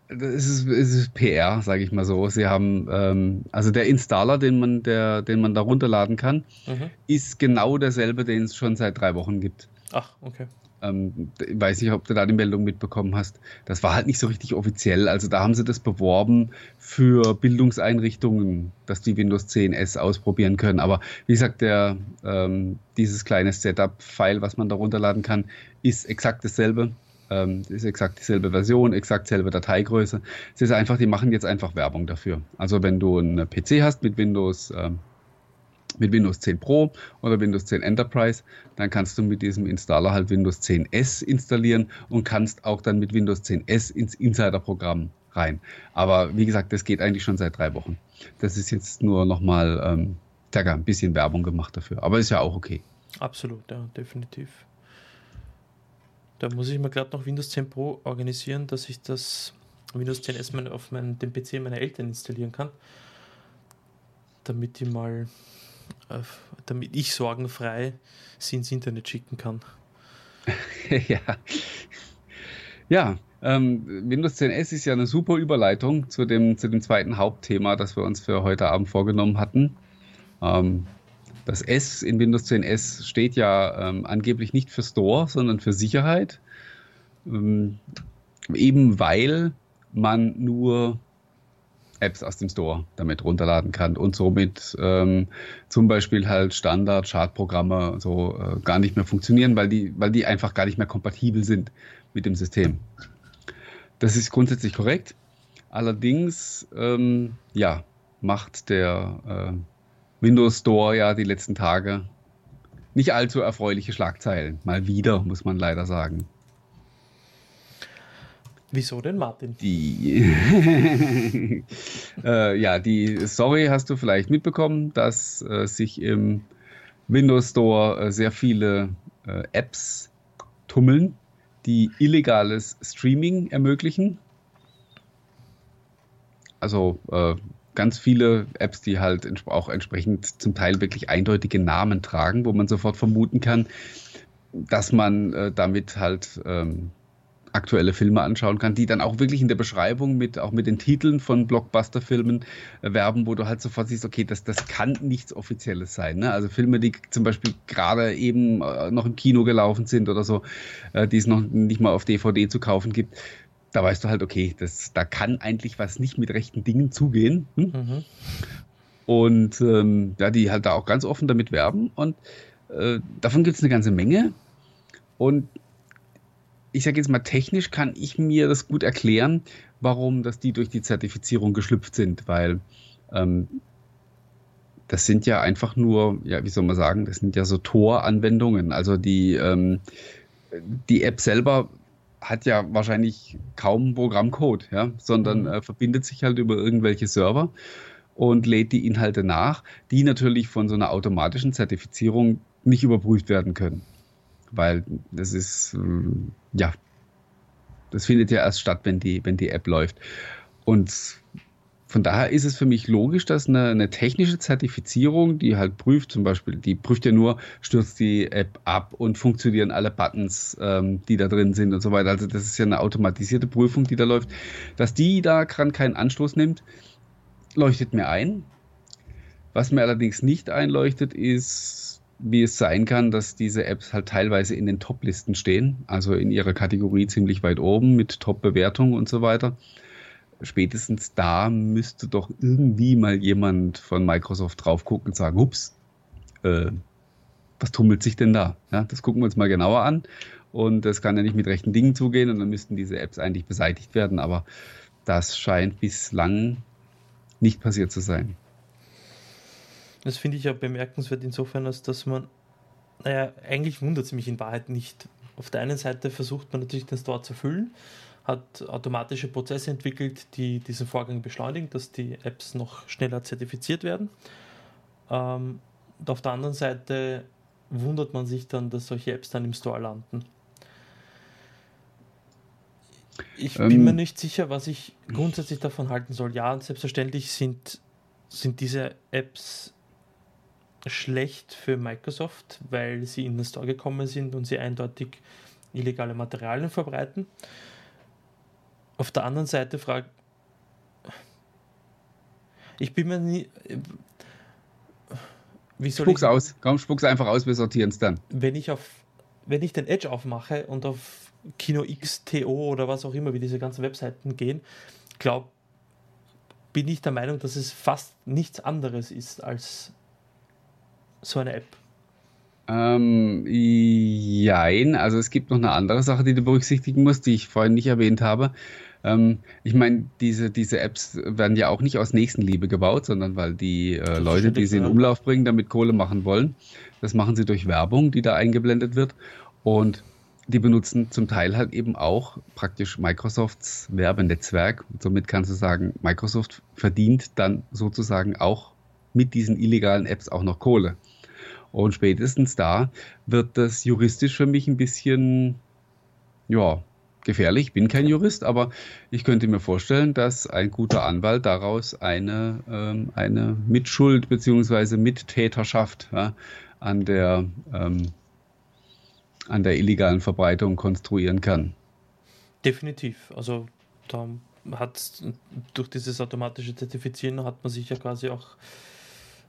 es ist, es ist PR, sage ich mal so. Sie haben, ähm, also der Installer, den man, der, den man da runterladen kann, mhm. ist genau derselbe, den es schon seit drei Wochen gibt. Ach, okay. Ähm, ich weiß nicht, ob du da die Meldung mitbekommen hast. Das war halt nicht so richtig offiziell. Also da haben sie das beworben für Bildungseinrichtungen, dass die Windows 10 S ausprobieren können. Aber wie gesagt, der, ähm, dieses kleine Setup-File, was man da runterladen kann, ist exakt dasselbe. Ähm, ist exakt dieselbe Version, exakt dieselbe Dateigröße. Es ist einfach, die machen jetzt einfach Werbung dafür. Also wenn du einen PC hast mit Windows, ähm, mit Windows 10 Pro oder Windows 10 Enterprise, dann kannst du mit diesem Installer halt Windows 10 S installieren und kannst auch dann mit Windows 10 S ins Insider-Programm rein. Aber wie gesagt, das geht eigentlich schon seit drei Wochen. Das ist jetzt nur nochmal ähm, ein bisschen Werbung gemacht dafür. Aber ist ja auch okay. Absolut, ja, definitiv. Da muss ich mir gerade noch Windows 10 Pro organisieren, dass ich das Windows 10 S auf meinen, den PC meiner Eltern installieren kann. Damit ich mal, damit ich sorgenfrei sie ins Internet schicken kann. ja. Ja, ähm, Windows 10 S ist ja eine super Überleitung zu dem, zu dem zweiten Hauptthema, das wir uns für heute Abend vorgenommen hatten. Ähm, das S in Windows 10 S steht ja ähm, angeblich nicht für Store, sondern für Sicherheit. Ähm, eben weil man nur Apps aus dem Store damit runterladen kann und somit ähm, zum Beispiel halt Standard-Chartprogramme so äh, gar nicht mehr funktionieren, weil die, weil die einfach gar nicht mehr kompatibel sind mit dem System. Das ist grundsätzlich korrekt. Allerdings, ähm, ja, macht der äh, Windows Store ja die letzten Tage nicht allzu erfreuliche Schlagzeilen. Mal wieder, muss man leider sagen. Wieso denn, Martin? Die, äh, ja, die Story hast du vielleicht mitbekommen, dass äh, sich im Windows Store äh, sehr viele äh, Apps tummeln, die illegales Streaming ermöglichen. Also äh, ganz viele Apps, die halt auch entsprechend zum Teil wirklich eindeutige Namen tragen, wo man sofort vermuten kann, dass man äh, damit halt ähm, aktuelle Filme anschauen kann, die dann auch wirklich in der Beschreibung mit auch mit den Titeln von Blockbuster-Filmen äh, werben, wo du halt sofort siehst, okay, das, das kann nichts Offizielles sein. Ne? Also Filme, die zum Beispiel gerade eben äh, noch im Kino gelaufen sind oder so, äh, die es noch nicht mal auf DVD zu kaufen gibt, da weißt du halt, okay, das, da kann eigentlich was nicht mit rechten Dingen zugehen. Hm? Mhm. Und ähm, ja, die halt da auch ganz offen damit werben und äh, davon gibt es eine ganze Menge. Und ich sage jetzt mal, technisch kann ich mir das gut erklären, warum dass die durch die Zertifizierung geschlüpft sind, weil ähm, das sind ja einfach nur, ja, wie soll man sagen, das sind ja so Tor-Anwendungen. Also die, ähm, die App selber hat ja wahrscheinlich kaum Programmcode, ja, sondern mhm. äh, verbindet sich halt über irgendwelche Server und lädt die Inhalte nach, die natürlich von so einer automatischen Zertifizierung nicht überprüft werden können. Weil das ist, ähm, ja, das findet ja erst statt, wenn die, wenn die App läuft. Und von daher ist es für mich logisch, dass eine, eine, technische Zertifizierung, die halt prüft, zum Beispiel, die prüft ja nur, stürzt die App ab und funktionieren alle Buttons, ähm, die da drin sind und so weiter. Also das ist ja eine automatisierte Prüfung, die da läuft. Dass die da gerade keinen Anstoß nimmt, leuchtet mir ein. Was mir allerdings nicht einleuchtet, ist, wie es sein kann, dass diese Apps halt teilweise in den Top-Listen stehen, also in ihrer Kategorie ziemlich weit oben mit Top-Bewertungen und so weiter. Spätestens da müsste doch irgendwie mal jemand von Microsoft drauf gucken und sagen, ups, äh, was tummelt sich denn da? Ja, das gucken wir uns mal genauer an. Und das kann ja nicht mit rechten Dingen zugehen und dann müssten diese Apps eigentlich beseitigt werden. Aber das scheint bislang nicht passiert zu sein. Das finde ich ja bemerkenswert insofern, als dass man, naja, eigentlich wundert es mich in Wahrheit nicht. Auf der einen Seite versucht man natürlich den Store zu füllen, hat automatische Prozesse entwickelt, die diesen Vorgang beschleunigen, dass die Apps noch schneller zertifiziert werden. Ähm, und auf der anderen Seite wundert man sich dann, dass solche Apps dann im Store landen. Ich ähm, bin mir nicht sicher, was ich grundsätzlich davon halten soll. Ja, selbstverständlich sind, sind diese Apps schlecht für Microsoft, weil sie in den Store gekommen sind und sie eindeutig illegale Materialien verbreiten. Auf der anderen Seite frage ich bin mir nie. Wie soll spuck's ich, aus, komm, spuck's einfach aus, wir sortieren es dann. Wenn ich auf, wenn ich den Edge aufmache und auf Kino XTO oder was auch immer, wie diese ganzen Webseiten gehen, glaube bin ich der Meinung, dass es fast nichts anderes ist als so eine App? Ähm, jein, also es gibt noch eine andere Sache, die du berücksichtigen musst, die ich vorhin nicht erwähnt habe. Ähm, ich meine, diese, diese Apps werden ja auch nicht aus Nächstenliebe gebaut, sondern weil die äh, Leute, die sie in Umlauf bringen, damit Kohle machen wollen. Das machen sie durch Werbung, die da eingeblendet wird. Und die benutzen zum Teil halt eben auch praktisch Microsofts Werbenetzwerk. somit kannst du sagen, Microsoft verdient dann sozusagen auch mit diesen illegalen Apps auch noch Kohle. Und spätestens da wird das juristisch für mich ein bisschen, ja, gefährlich. Ich bin kein Jurist, aber ich könnte mir vorstellen, dass ein guter Anwalt daraus eine, ähm, eine Mitschuld bzw. Mittäterschaft ja, an, der, ähm, an der illegalen Verbreitung konstruieren kann. Definitiv. Also da hat durch dieses automatische Zertifizieren hat man sich ja quasi auch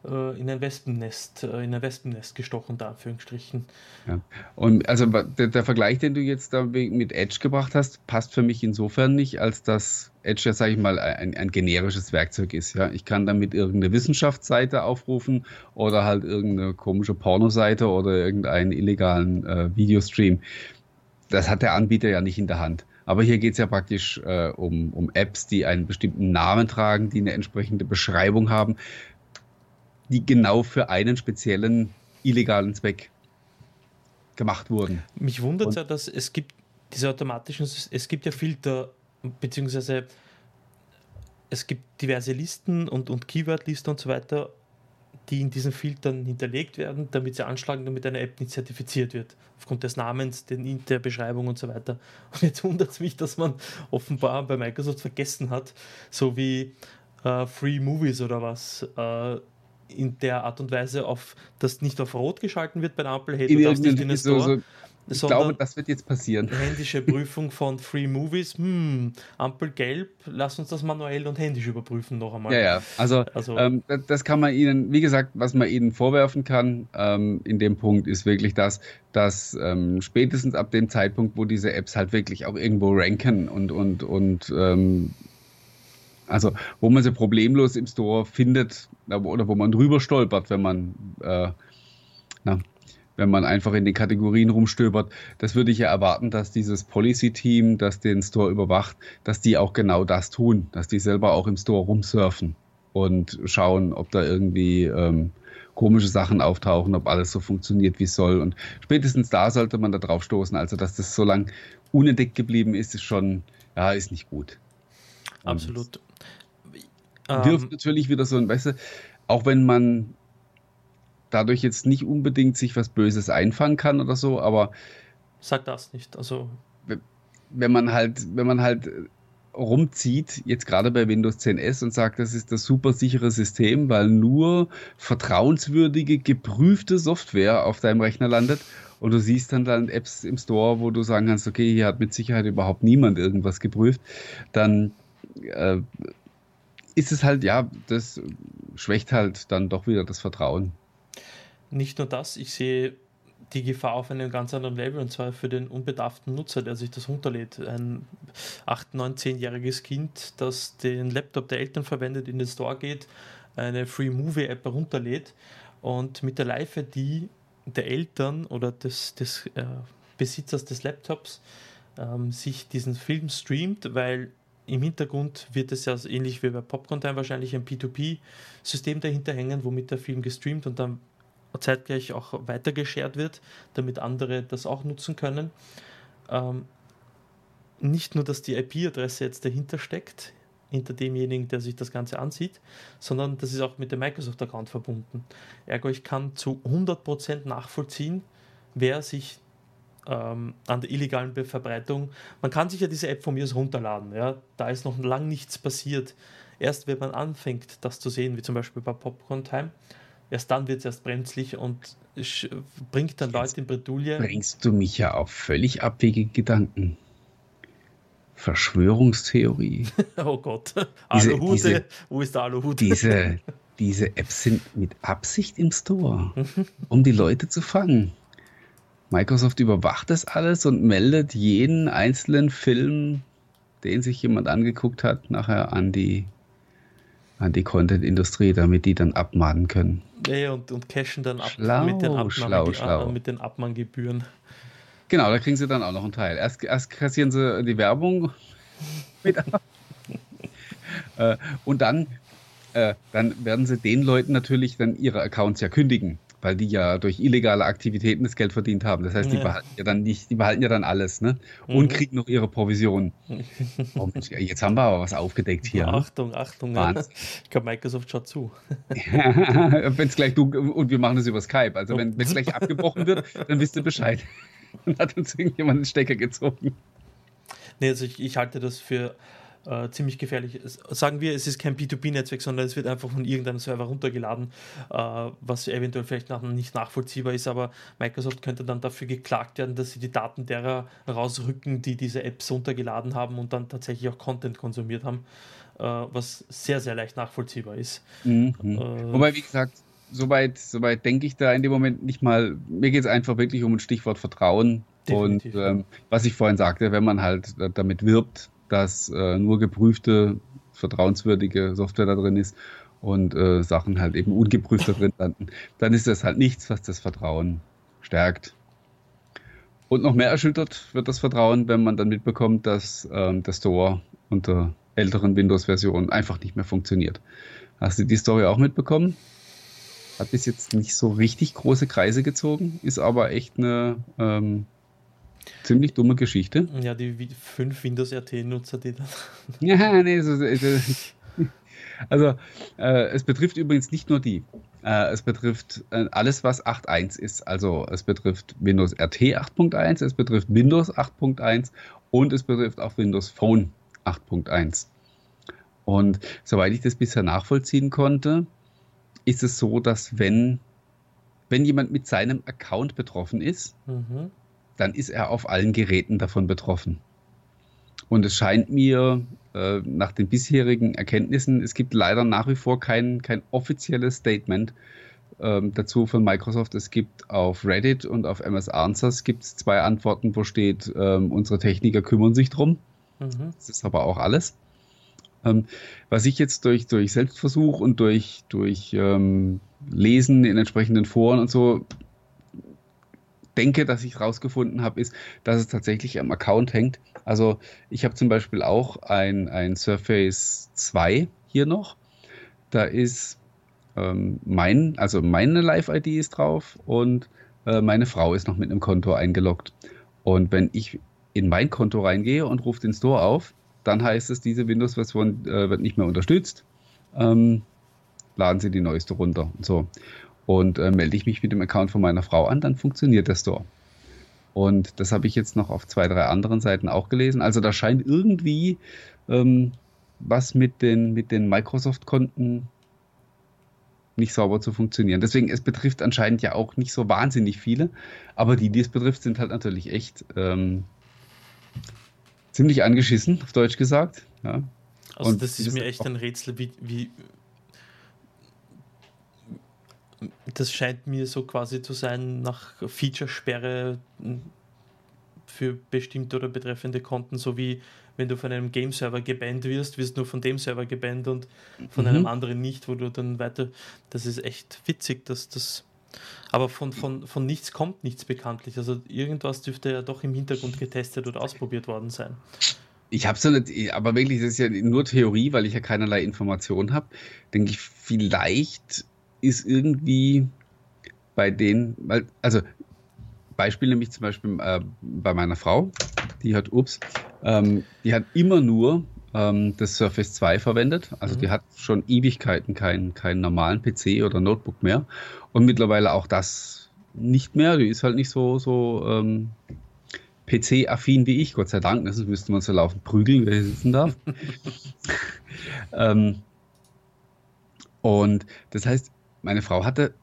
äh, in ein Wespennest, äh, in ein Wespennest gestochen, da Anführungsstrichen. Ja. Und also der, der, Vergleich, den du jetzt da mit Edge gebracht hast, passt für mich insofern nicht, als dass Edge ja, sage ich mal, ein, ein generisches Werkzeug ist. Ja, ich kann damit irgendeine Wissenschaftsseite aufrufen oder halt irgendeine komische Pornoseite oder irgendeinen illegalen äh, Videostream. Das hat der Anbieter ja nicht in der Hand. Aber hier geht es ja praktisch äh, um, um Apps, die einen bestimmten Namen tragen, die eine entsprechende Beschreibung haben die genau für einen speziellen illegalen Zweck gemacht wurden. Mich wundert es ja, dass es gibt diese automatischen, es gibt ja Filter, beziehungsweise es gibt diverse Listen und, und Keyword-Listen und so weiter, die in diesen Filtern hinterlegt werden, damit sie anschlagen, damit eine App nicht zertifiziert wird. Aufgrund des Namens, der Beschreibung und so weiter. Und jetzt wundert es mich, dass man offenbar bei Microsoft vergessen hat, so wie äh, Free Movies oder was, äh, in der Art und Weise auf, dass nicht auf Rot geschalten wird bei der Ampel, hey, du darfst nicht in den Store. So, so ich glaube, das wird jetzt passieren. Händische Prüfung von Free Movies. Hm, Ampel gelb, lass uns das manuell und händisch überprüfen noch einmal. Ja, ja. Also, also ähm, das kann man Ihnen, wie gesagt, was man Ihnen vorwerfen kann ähm, in dem Punkt ist wirklich das, dass ähm, spätestens ab dem Zeitpunkt, wo diese Apps halt wirklich auch irgendwo ranken und, und, und ähm, also wo man sie problemlos im Store findet oder wo man drüber stolpert, wenn man äh, na, wenn man einfach in den Kategorien rumstöbert. Das würde ich ja erwarten, dass dieses Policy-Team, das den Store überwacht, dass die auch genau das tun, dass die selber auch im Store rumsurfen und schauen, ob da irgendwie ähm, komische Sachen auftauchen, ob alles so funktioniert, wie es soll. Und spätestens da sollte man da drauf stoßen. Also, dass das so lang unentdeckt geblieben ist, ist schon, ja, ist nicht gut. Absolut. Wirft ähm, natürlich wieder so ein, weißt du, auch wenn man dadurch jetzt nicht unbedingt sich was Böses einfangen kann oder so, aber. Sag das nicht. Also. Wenn man halt, wenn man halt rumzieht, jetzt gerade bei Windows 10S und sagt, das ist das super sichere System, weil nur vertrauenswürdige, geprüfte Software auf deinem Rechner landet und du siehst dann dann Apps im Store, wo du sagen kannst, okay, hier hat mit Sicherheit überhaupt niemand irgendwas geprüft, dann äh, ist es halt, ja, das schwächt halt dann doch wieder das Vertrauen. Nicht nur das, ich sehe die Gefahr auf einem ganz anderen Level und zwar für den unbedarften Nutzer, der sich das runterlädt. Ein 8, 9, 10-jähriges Kind, das den Laptop der Eltern verwendet, in den Store geht, eine Free Movie App herunterlädt und mit der Live-ID der Eltern oder des, des äh, Besitzers des Laptops ähm, sich diesen Film streamt, weil im Hintergrund wird es ja ähnlich wie bei Popcorn Time wahrscheinlich ein P2P-System dahinter hängen, womit der Film gestreamt und dann zeitgleich auch weitergeschert wird, damit andere das auch nutzen können. Ähm, nicht nur, dass die IP-Adresse jetzt dahinter steckt, hinter demjenigen, der sich das Ganze ansieht, sondern das ist auch mit dem Microsoft-Account verbunden. Ergo, ich kann zu 100% nachvollziehen, wer sich ähm, an der illegalen Verbreitung, man kann sich ja diese App von mir aus runterladen, ja? da ist noch lang nichts passiert. Erst wenn man anfängt, das zu sehen, wie zum Beispiel bei Popcorn Time, Erst dann wird es erst brenzlig und bringt dann Leute in Bredouille. Bringst du mich ja auf völlig abwegige Gedanken. Verschwörungstheorie. oh Gott. Diese, Aluhute. Diese, Wo ist der Aluhut? Diese, diese Apps sind mit Absicht im Store, um die Leute zu fangen. Microsoft überwacht das alles und meldet jeden einzelnen Film, den sich jemand angeguckt hat, nachher an die, an die Content-Industrie, damit die dann abmahnen können. Ja, und, und cashen dann ab schlau, mit, den Abnahme, schlau, schlau. mit den Abmahngebühren. Genau, da kriegen sie dann auch noch einen Teil. Erst, erst kassieren sie die Werbung mit äh, und dann, äh, dann werden sie den Leuten natürlich dann ihre Accounts ja kündigen weil die ja durch illegale Aktivitäten das Geld verdient haben. Das heißt, die behalten ja dann nicht, die behalten ja dann alles, ne? Und mhm. kriegen noch ihre Provision. Oh Mensch, jetzt haben wir aber was aufgedeckt hier. Ne? Achtung, Achtung. Wahnsinn. Ich glaube, Microsoft schaut zu. wenn es gleich du und wir machen das über Skype. Also wenn es gleich abgebrochen wird, dann wisst ihr Bescheid. Dann hat uns irgendjemand einen Stecker gezogen. Nee, also ich, ich halte das für äh, ziemlich gefährlich. Sagen wir, es ist kein P2P-Netzwerk, sondern es wird einfach von irgendeinem Server runtergeladen, äh, was eventuell vielleicht nach, nicht nachvollziehbar ist, aber Microsoft könnte dann dafür geklagt werden, dass sie die Daten derer rausrücken, die diese Apps runtergeladen haben und dann tatsächlich auch Content konsumiert haben, äh, was sehr, sehr leicht nachvollziehbar ist. Mhm. Äh, Wobei, wie gesagt, soweit, soweit denke ich da in dem Moment nicht mal. Mir geht es einfach wirklich um ein Stichwort Vertrauen. Definitiv. Und ähm, was ich vorhin sagte, wenn man halt damit wirbt, dass äh, nur geprüfte, vertrauenswürdige Software da drin ist und äh, Sachen halt eben ungeprüft da drin landen, dann ist das halt nichts, was das Vertrauen stärkt. Und noch mehr erschüttert wird das Vertrauen, wenn man dann mitbekommt, dass ähm, der Store unter älteren Windows-Versionen einfach nicht mehr funktioniert. Hast du die Story auch mitbekommen? Hat bis jetzt nicht so richtig große Kreise gezogen, ist aber echt eine ähm, Ziemlich dumme Geschichte. Ja, die fünf Windows RT-Nutzer, die dann. Ja, nee, so, also äh, es betrifft übrigens nicht nur die. Äh, es betrifft äh, alles, was 8.1 ist. Also es betrifft Windows RT 8.1, es betrifft Windows 8.1 und es betrifft auch Windows Phone 8.1. Und soweit ich das bisher nachvollziehen konnte, ist es so, dass wenn, wenn jemand mit seinem Account betroffen ist, mhm. Dann ist er auf allen Geräten davon betroffen. Und es scheint mir äh, nach den bisherigen Erkenntnissen, es gibt leider nach wie vor kein, kein offizielles Statement ähm, dazu von Microsoft. Es gibt auf Reddit und auf MS Answers gibt es zwei Antworten, wo steht, ähm, unsere Techniker kümmern sich drum. Mhm. Das ist aber auch alles. Ähm, was ich jetzt durch, durch Selbstversuch und durch, durch ähm, Lesen in entsprechenden Foren und so denke, dass ich rausgefunden habe, ist, dass es tatsächlich am Account hängt. Also ich habe zum Beispiel auch ein, ein Surface 2 hier noch. Da ist ähm, mein, also meine Live-ID ist drauf und äh, meine Frau ist noch mit einem Konto eingeloggt. Und wenn ich in mein Konto reingehe und rufe den Store auf, dann heißt es, diese Windows-Version äh, wird nicht mehr unterstützt. Ähm, laden Sie die neueste runter. Und so und äh, melde ich mich mit dem Account von meiner Frau an, dann funktioniert der Store. Und das habe ich jetzt noch auf zwei, drei anderen Seiten auch gelesen. Also da scheint irgendwie ähm, was mit den, mit den Microsoft-Konten nicht sauber zu funktionieren. Deswegen, es betrifft anscheinend ja auch nicht so wahnsinnig viele, aber die, die es betrifft, sind halt natürlich echt ähm, ziemlich angeschissen, auf Deutsch gesagt. Ja. Also Und das ist mir echt ein Rätsel, wie, wie, das scheint mir so quasi zu sein nach Featuresperre für bestimmte oder betreffende Konten, so wie wenn du von einem Game-Server gebannt wirst, wirst du nur von dem Server gebannt und von mhm. einem anderen nicht, wo du dann weiter. Das ist echt witzig, dass das. Aber von, von, von nichts kommt nichts bekanntlich. Also irgendwas dürfte ja doch im Hintergrund getestet oder ausprobiert worden sein. Ich habe so nicht, aber wirklich, das ist ja nur Theorie, weil ich ja keinerlei Informationen habe. Denke ich, vielleicht ist irgendwie bei denen, weil, also Beispiel nämlich zum Beispiel äh, bei meiner Frau, die hat, ups, ähm, die hat immer nur ähm, das Surface 2 verwendet. Also mhm. die hat schon Ewigkeiten keinen keinen normalen PC oder Notebook mehr. Und mittlerweile auch das nicht mehr. Die ist halt nicht so, so ähm, PC-affin wie ich, Gott sei Dank. Sonst müsste man so laufen prügeln, wer hier sitzen darf. ähm, und das heißt, meine Frau hatte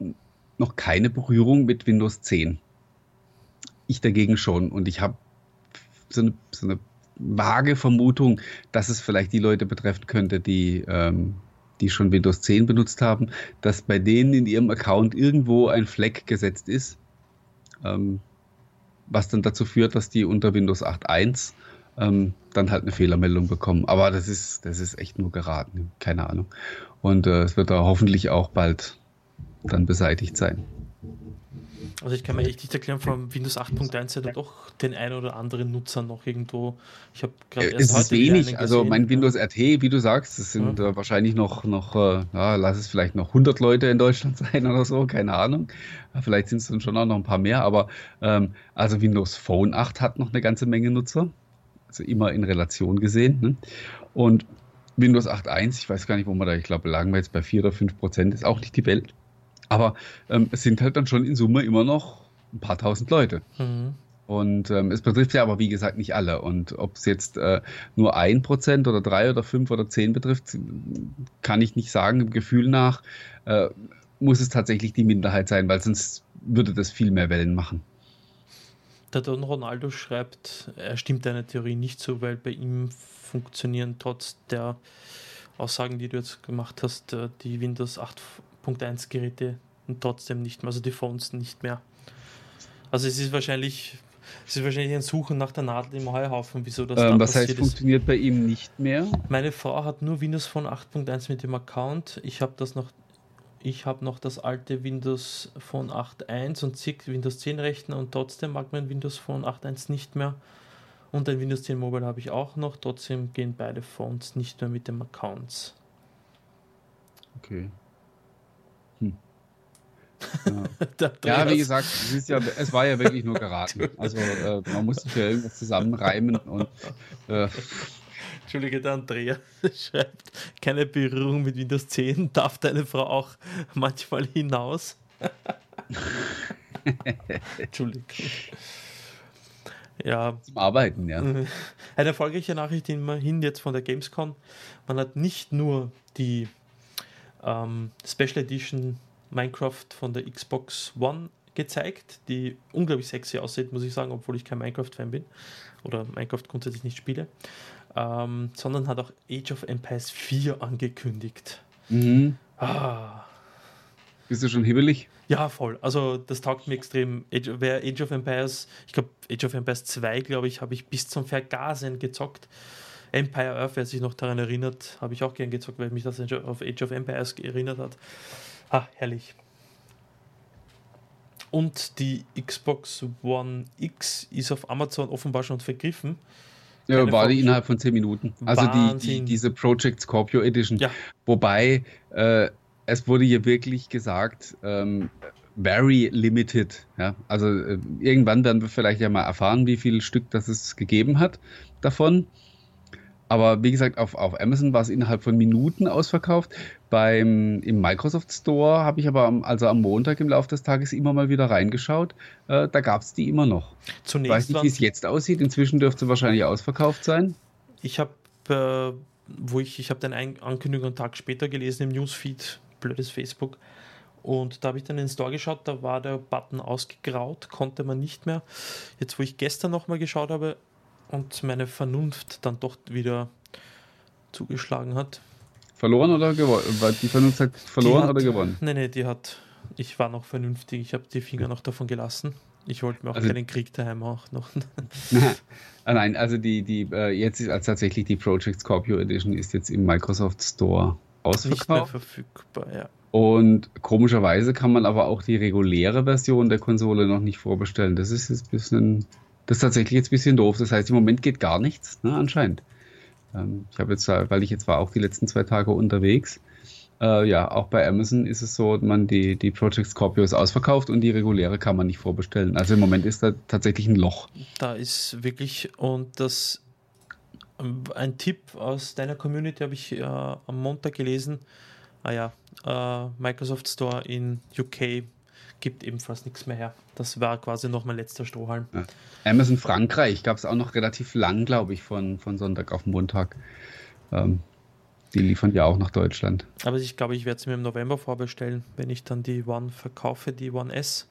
noch keine Berührung mit Windows 10. Ich dagegen schon. Und ich habe so eine, so eine vage Vermutung, dass es vielleicht die Leute betreffen könnte, die, ähm, die schon Windows 10 benutzt haben, dass bei denen in ihrem Account irgendwo ein Fleck gesetzt ist, ähm, was dann dazu führt, dass die unter Windows 8.1 ähm, dann halt eine Fehlermeldung bekommen. Aber das ist, das ist echt nur geraten, keine Ahnung. Und äh, es wird da hoffentlich auch bald dann beseitigt sein. Also ich kann mir echt nicht erklären, von Windows 8.1 hat doch den einen oder anderen Nutzer noch irgendwo. Ich habe gerade erst Es ist wenig, also mein Windows RT, wie du sagst, das sind ja. äh, wahrscheinlich noch, noch äh, ja, lass es vielleicht noch 100 Leute in Deutschland sein oder so, keine Ahnung. Vielleicht sind es dann schon auch noch ein paar mehr, aber ähm, also Windows Phone 8 hat noch eine ganze Menge Nutzer. Also immer in Relation gesehen. Ne? Und Windows 8.1, ich weiß gar nicht, wo wir da, ich glaube, lagen wir jetzt bei 4 oder 5 Prozent, ist auch nicht die Welt. Aber ähm, es sind halt dann schon in Summe immer noch ein paar tausend Leute. Mhm. Und ähm, es betrifft ja aber, wie gesagt, nicht alle. Und ob es jetzt äh, nur ein Prozent oder drei oder fünf oder zehn betrifft, kann ich nicht sagen. Im Gefühl nach äh, muss es tatsächlich die Minderheit sein, weil sonst würde das viel mehr Wellen machen. Der Don Ronaldo schreibt, er stimmt deine Theorie nicht so, weil bei ihm funktionieren trotz der Aussagen, die du jetzt gemacht hast, äh, die Windows 8 8.1 Geräte und trotzdem nicht mehr, also die Phones nicht mehr. Also es ist wahrscheinlich, es ist wahrscheinlich ein Suchen nach der Nadel im Heuhaufen, wieso das ähm, Was heißt, ist. funktioniert bei ihm nicht mehr? Meine Frau hat nur Windows Phone 8.1 mit dem Account. Ich habe das noch, ich habe noch das alte Windows Phone 8.1 und zig Windows 10 Rechner und trotzdem mag mein Windows Phone 8.1 nicht mehr. Und ein Windows 10 Mobile habe ich auch noch, trotzdem gehen beide Phones nicht mehr mit dem Accounts. Okay. Ja. ja, wie gesagt, es, ja, es, war ja wirklich nur geraten. Also äh, man musste sich ja irgendwas zusammenreimen und äh, Entschuldige, der Andrea schreibt, keine Berührung mit Windows 10, darf deine Frau auch manchmal hinaus? Entschuldigung. Ja. Zum Arbeiten, ja. Eine erfolgreiche Nachricht immerhin jetzt von der Gamescom. Man hat nicht nur die ähm, Special Edition Minecraft von der Xbox One gezeigt, die unglaublich sexy aussieht, muss ich sagen, obwohl ich kein Minecraft-Fan bin oder Minecraft grundsätzlich nicht spiele, ähm, sondern hat auch Age of Empires 4 angekündigt. Mhm. Ah. Bist du schon hibbelig? Ja, voll. Also das taugt mir extrem. Age, wer Age of Empires, ich glaube Age of Empires 2, glaube ich, habe ich bis zum Vergasen gezockt. Empire Earth, wer sich noch daran erinnert, habe ich auch gern gezockt, weil mich das auf Age of Empires erinnert hat. Ah, herrlich. Und die Xbox One X ist auf Amazon offenbar schon vergriffen. Ja, war die innerhalb von 10 Minuten. Also die, die, diese Project Scorpio Edition. Ja. Wobei äh, es wurde hier wirklich gesagt, ähm, very limited. Ja? Also äh, irgendwann werden wir vielleicht ja mal erfahren, wie viel Stück das es gegeben hat davon. Aber wie gesagt, auf, auf Amazon war es innerhalb von Minuten ausverkauft. Beim, Im Microsoft Store habe ich aber am, also am Montag im Laufe des Tages immer mal wieder reingeschaut. Äh, da gab es die immer noch. Zunächst ich weiß nicht, wie es jetzt aussieht. Inzwischen dürfte es wahrscheinlich ausverkauft sein. Ich habe, äh, wo ich, ich habe den Ankündigung einen Tag später gelesen im Newsfeed, blödes Facebook. Und da habe ich dann in den Store geschaut, da war der Button ausgegraut, konnte man nicht mehr. Jetzt, wo ich gestern nochmal geschaut habe, und meine Vernunft dann doch wieder zugeschlagen hat. Verloren oder gewonnen? Die Vernunft hat verloren hat, oder gewonnen? Nee, nee, die hat. Ich war noch vernünftig, ich habe die Finger noch davon gelassen. Ich wollte mir auch also, keinen Krieg daheim auch noch. ah, nein, also die, die, äh, jetzt ist also tatsächlich die Project Scorpio Edition ist jetzt im Microsoft Store ausverkauft. Nicht mehr verfügbar, ja. Und komischerweise kann man aber auch die reguläre Version der Konsole noch nicht vorbestellen. Das ist jetzt ein bisschen das ist tatsächlich jetzt ein bisschen doof. Das heißt, im Moment geht gar nichts, ne, anscheinend. Ähm, ich habe jetzt, weil ich jetzt war auch die letzten zwei Tage unterwegs. Äh, ja, auch bei Amazon ist es so, man die, die Project Scorpio ist ausverkauft und die reguläre kann man nicht vorbestellen. Also im Moment ist da tatsächlich ein Loch. Da ist wirklich, und das ein Tipp aus deiner Community habe ich äh, am Montag gelesen. Ah ja, äh, Microsoft Store in UK gibt ebenfalls nichts mehr her. Das war quasi noch mein letzter Strohhalm. Ja. Amazon Frankreich gab es auch noch relativ lang, glaube ich, von, von Sonntag auf Montag. Ähm, die liefern ja auch nach Deutschland. Aber ich glaube, ich werde es mir im November vorbestellen, wenn ich dann die One verkaufe, die One S.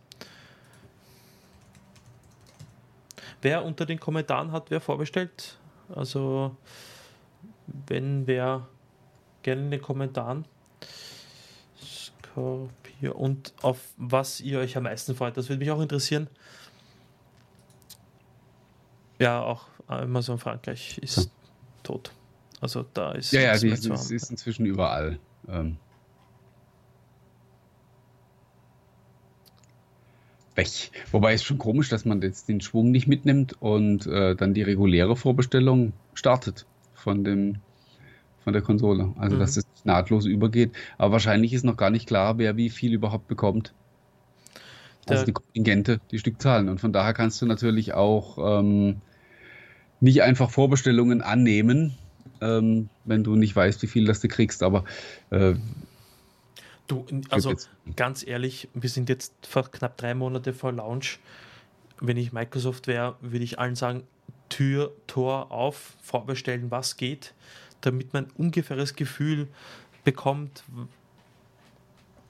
Wer unter den Kommentaren hat, wer vorbestellt? Also, wenn wer gerne in den Kommentaren. Scorpio hier und auf was ihr euch am meisten freut. Das würde mich auch interessieren. Ja, auch Amazon Frankreich ist ja. tot. Also da ist. Ja, ja, die ist, ist, inzwischen überall. Ähm. Weg. Wobei es schon komisch, dass man jetzt den Schwung nicht mitnimmt und äh, dann die reguläre Vorbestellung startet von dem von der Konsole. Also, mhm. dass es nahtlos übergeht. Aber wahrscheinlich ist noch gar nicht klar, wer wie viel überhaupt bekommt. Also der die Kontingente, die Stückzahlen. Und von daher kannst du natürlich auch ähm, nicht einfach Vorbestellungen annehmen, ähm, wenn du nicht weißt, wie viel das du kriegst. Aber äh, Du, also ganz ehrlich, wir sind jetzt knapp drei Monate vor Launch. Wenn ich Microsoft wäre, würde ich allen sagen, Tür, Tor auf, vorbestellen, was geht damit man ein ungefähres Gefühl bekommt,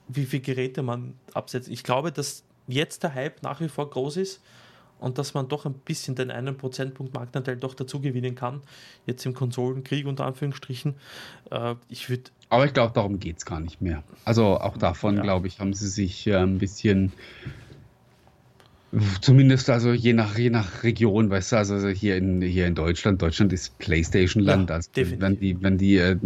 wie viele Geräte man absetzt. Ich glaube, dass jetzt der Hype nach wie vor groß ist und dass man doch ein bisschen den einen Prozentpunkt Marktanteil doch dazu gewinnen kann. Jetzt im Konsolenkrieg unter Anführungsstrichen. Äh, ich würde. Aber ich glaube, darum geht es gar nicht mehr. Also auch davon, ja. glaube ich, haben sie sich äh, ein bisschen Zumindest also je nach, je nach Region, weißt du, also hier in, hier in Deutschland, Deutschland ist Playstation-Land. Ja, also wenn die, wenn die, äh,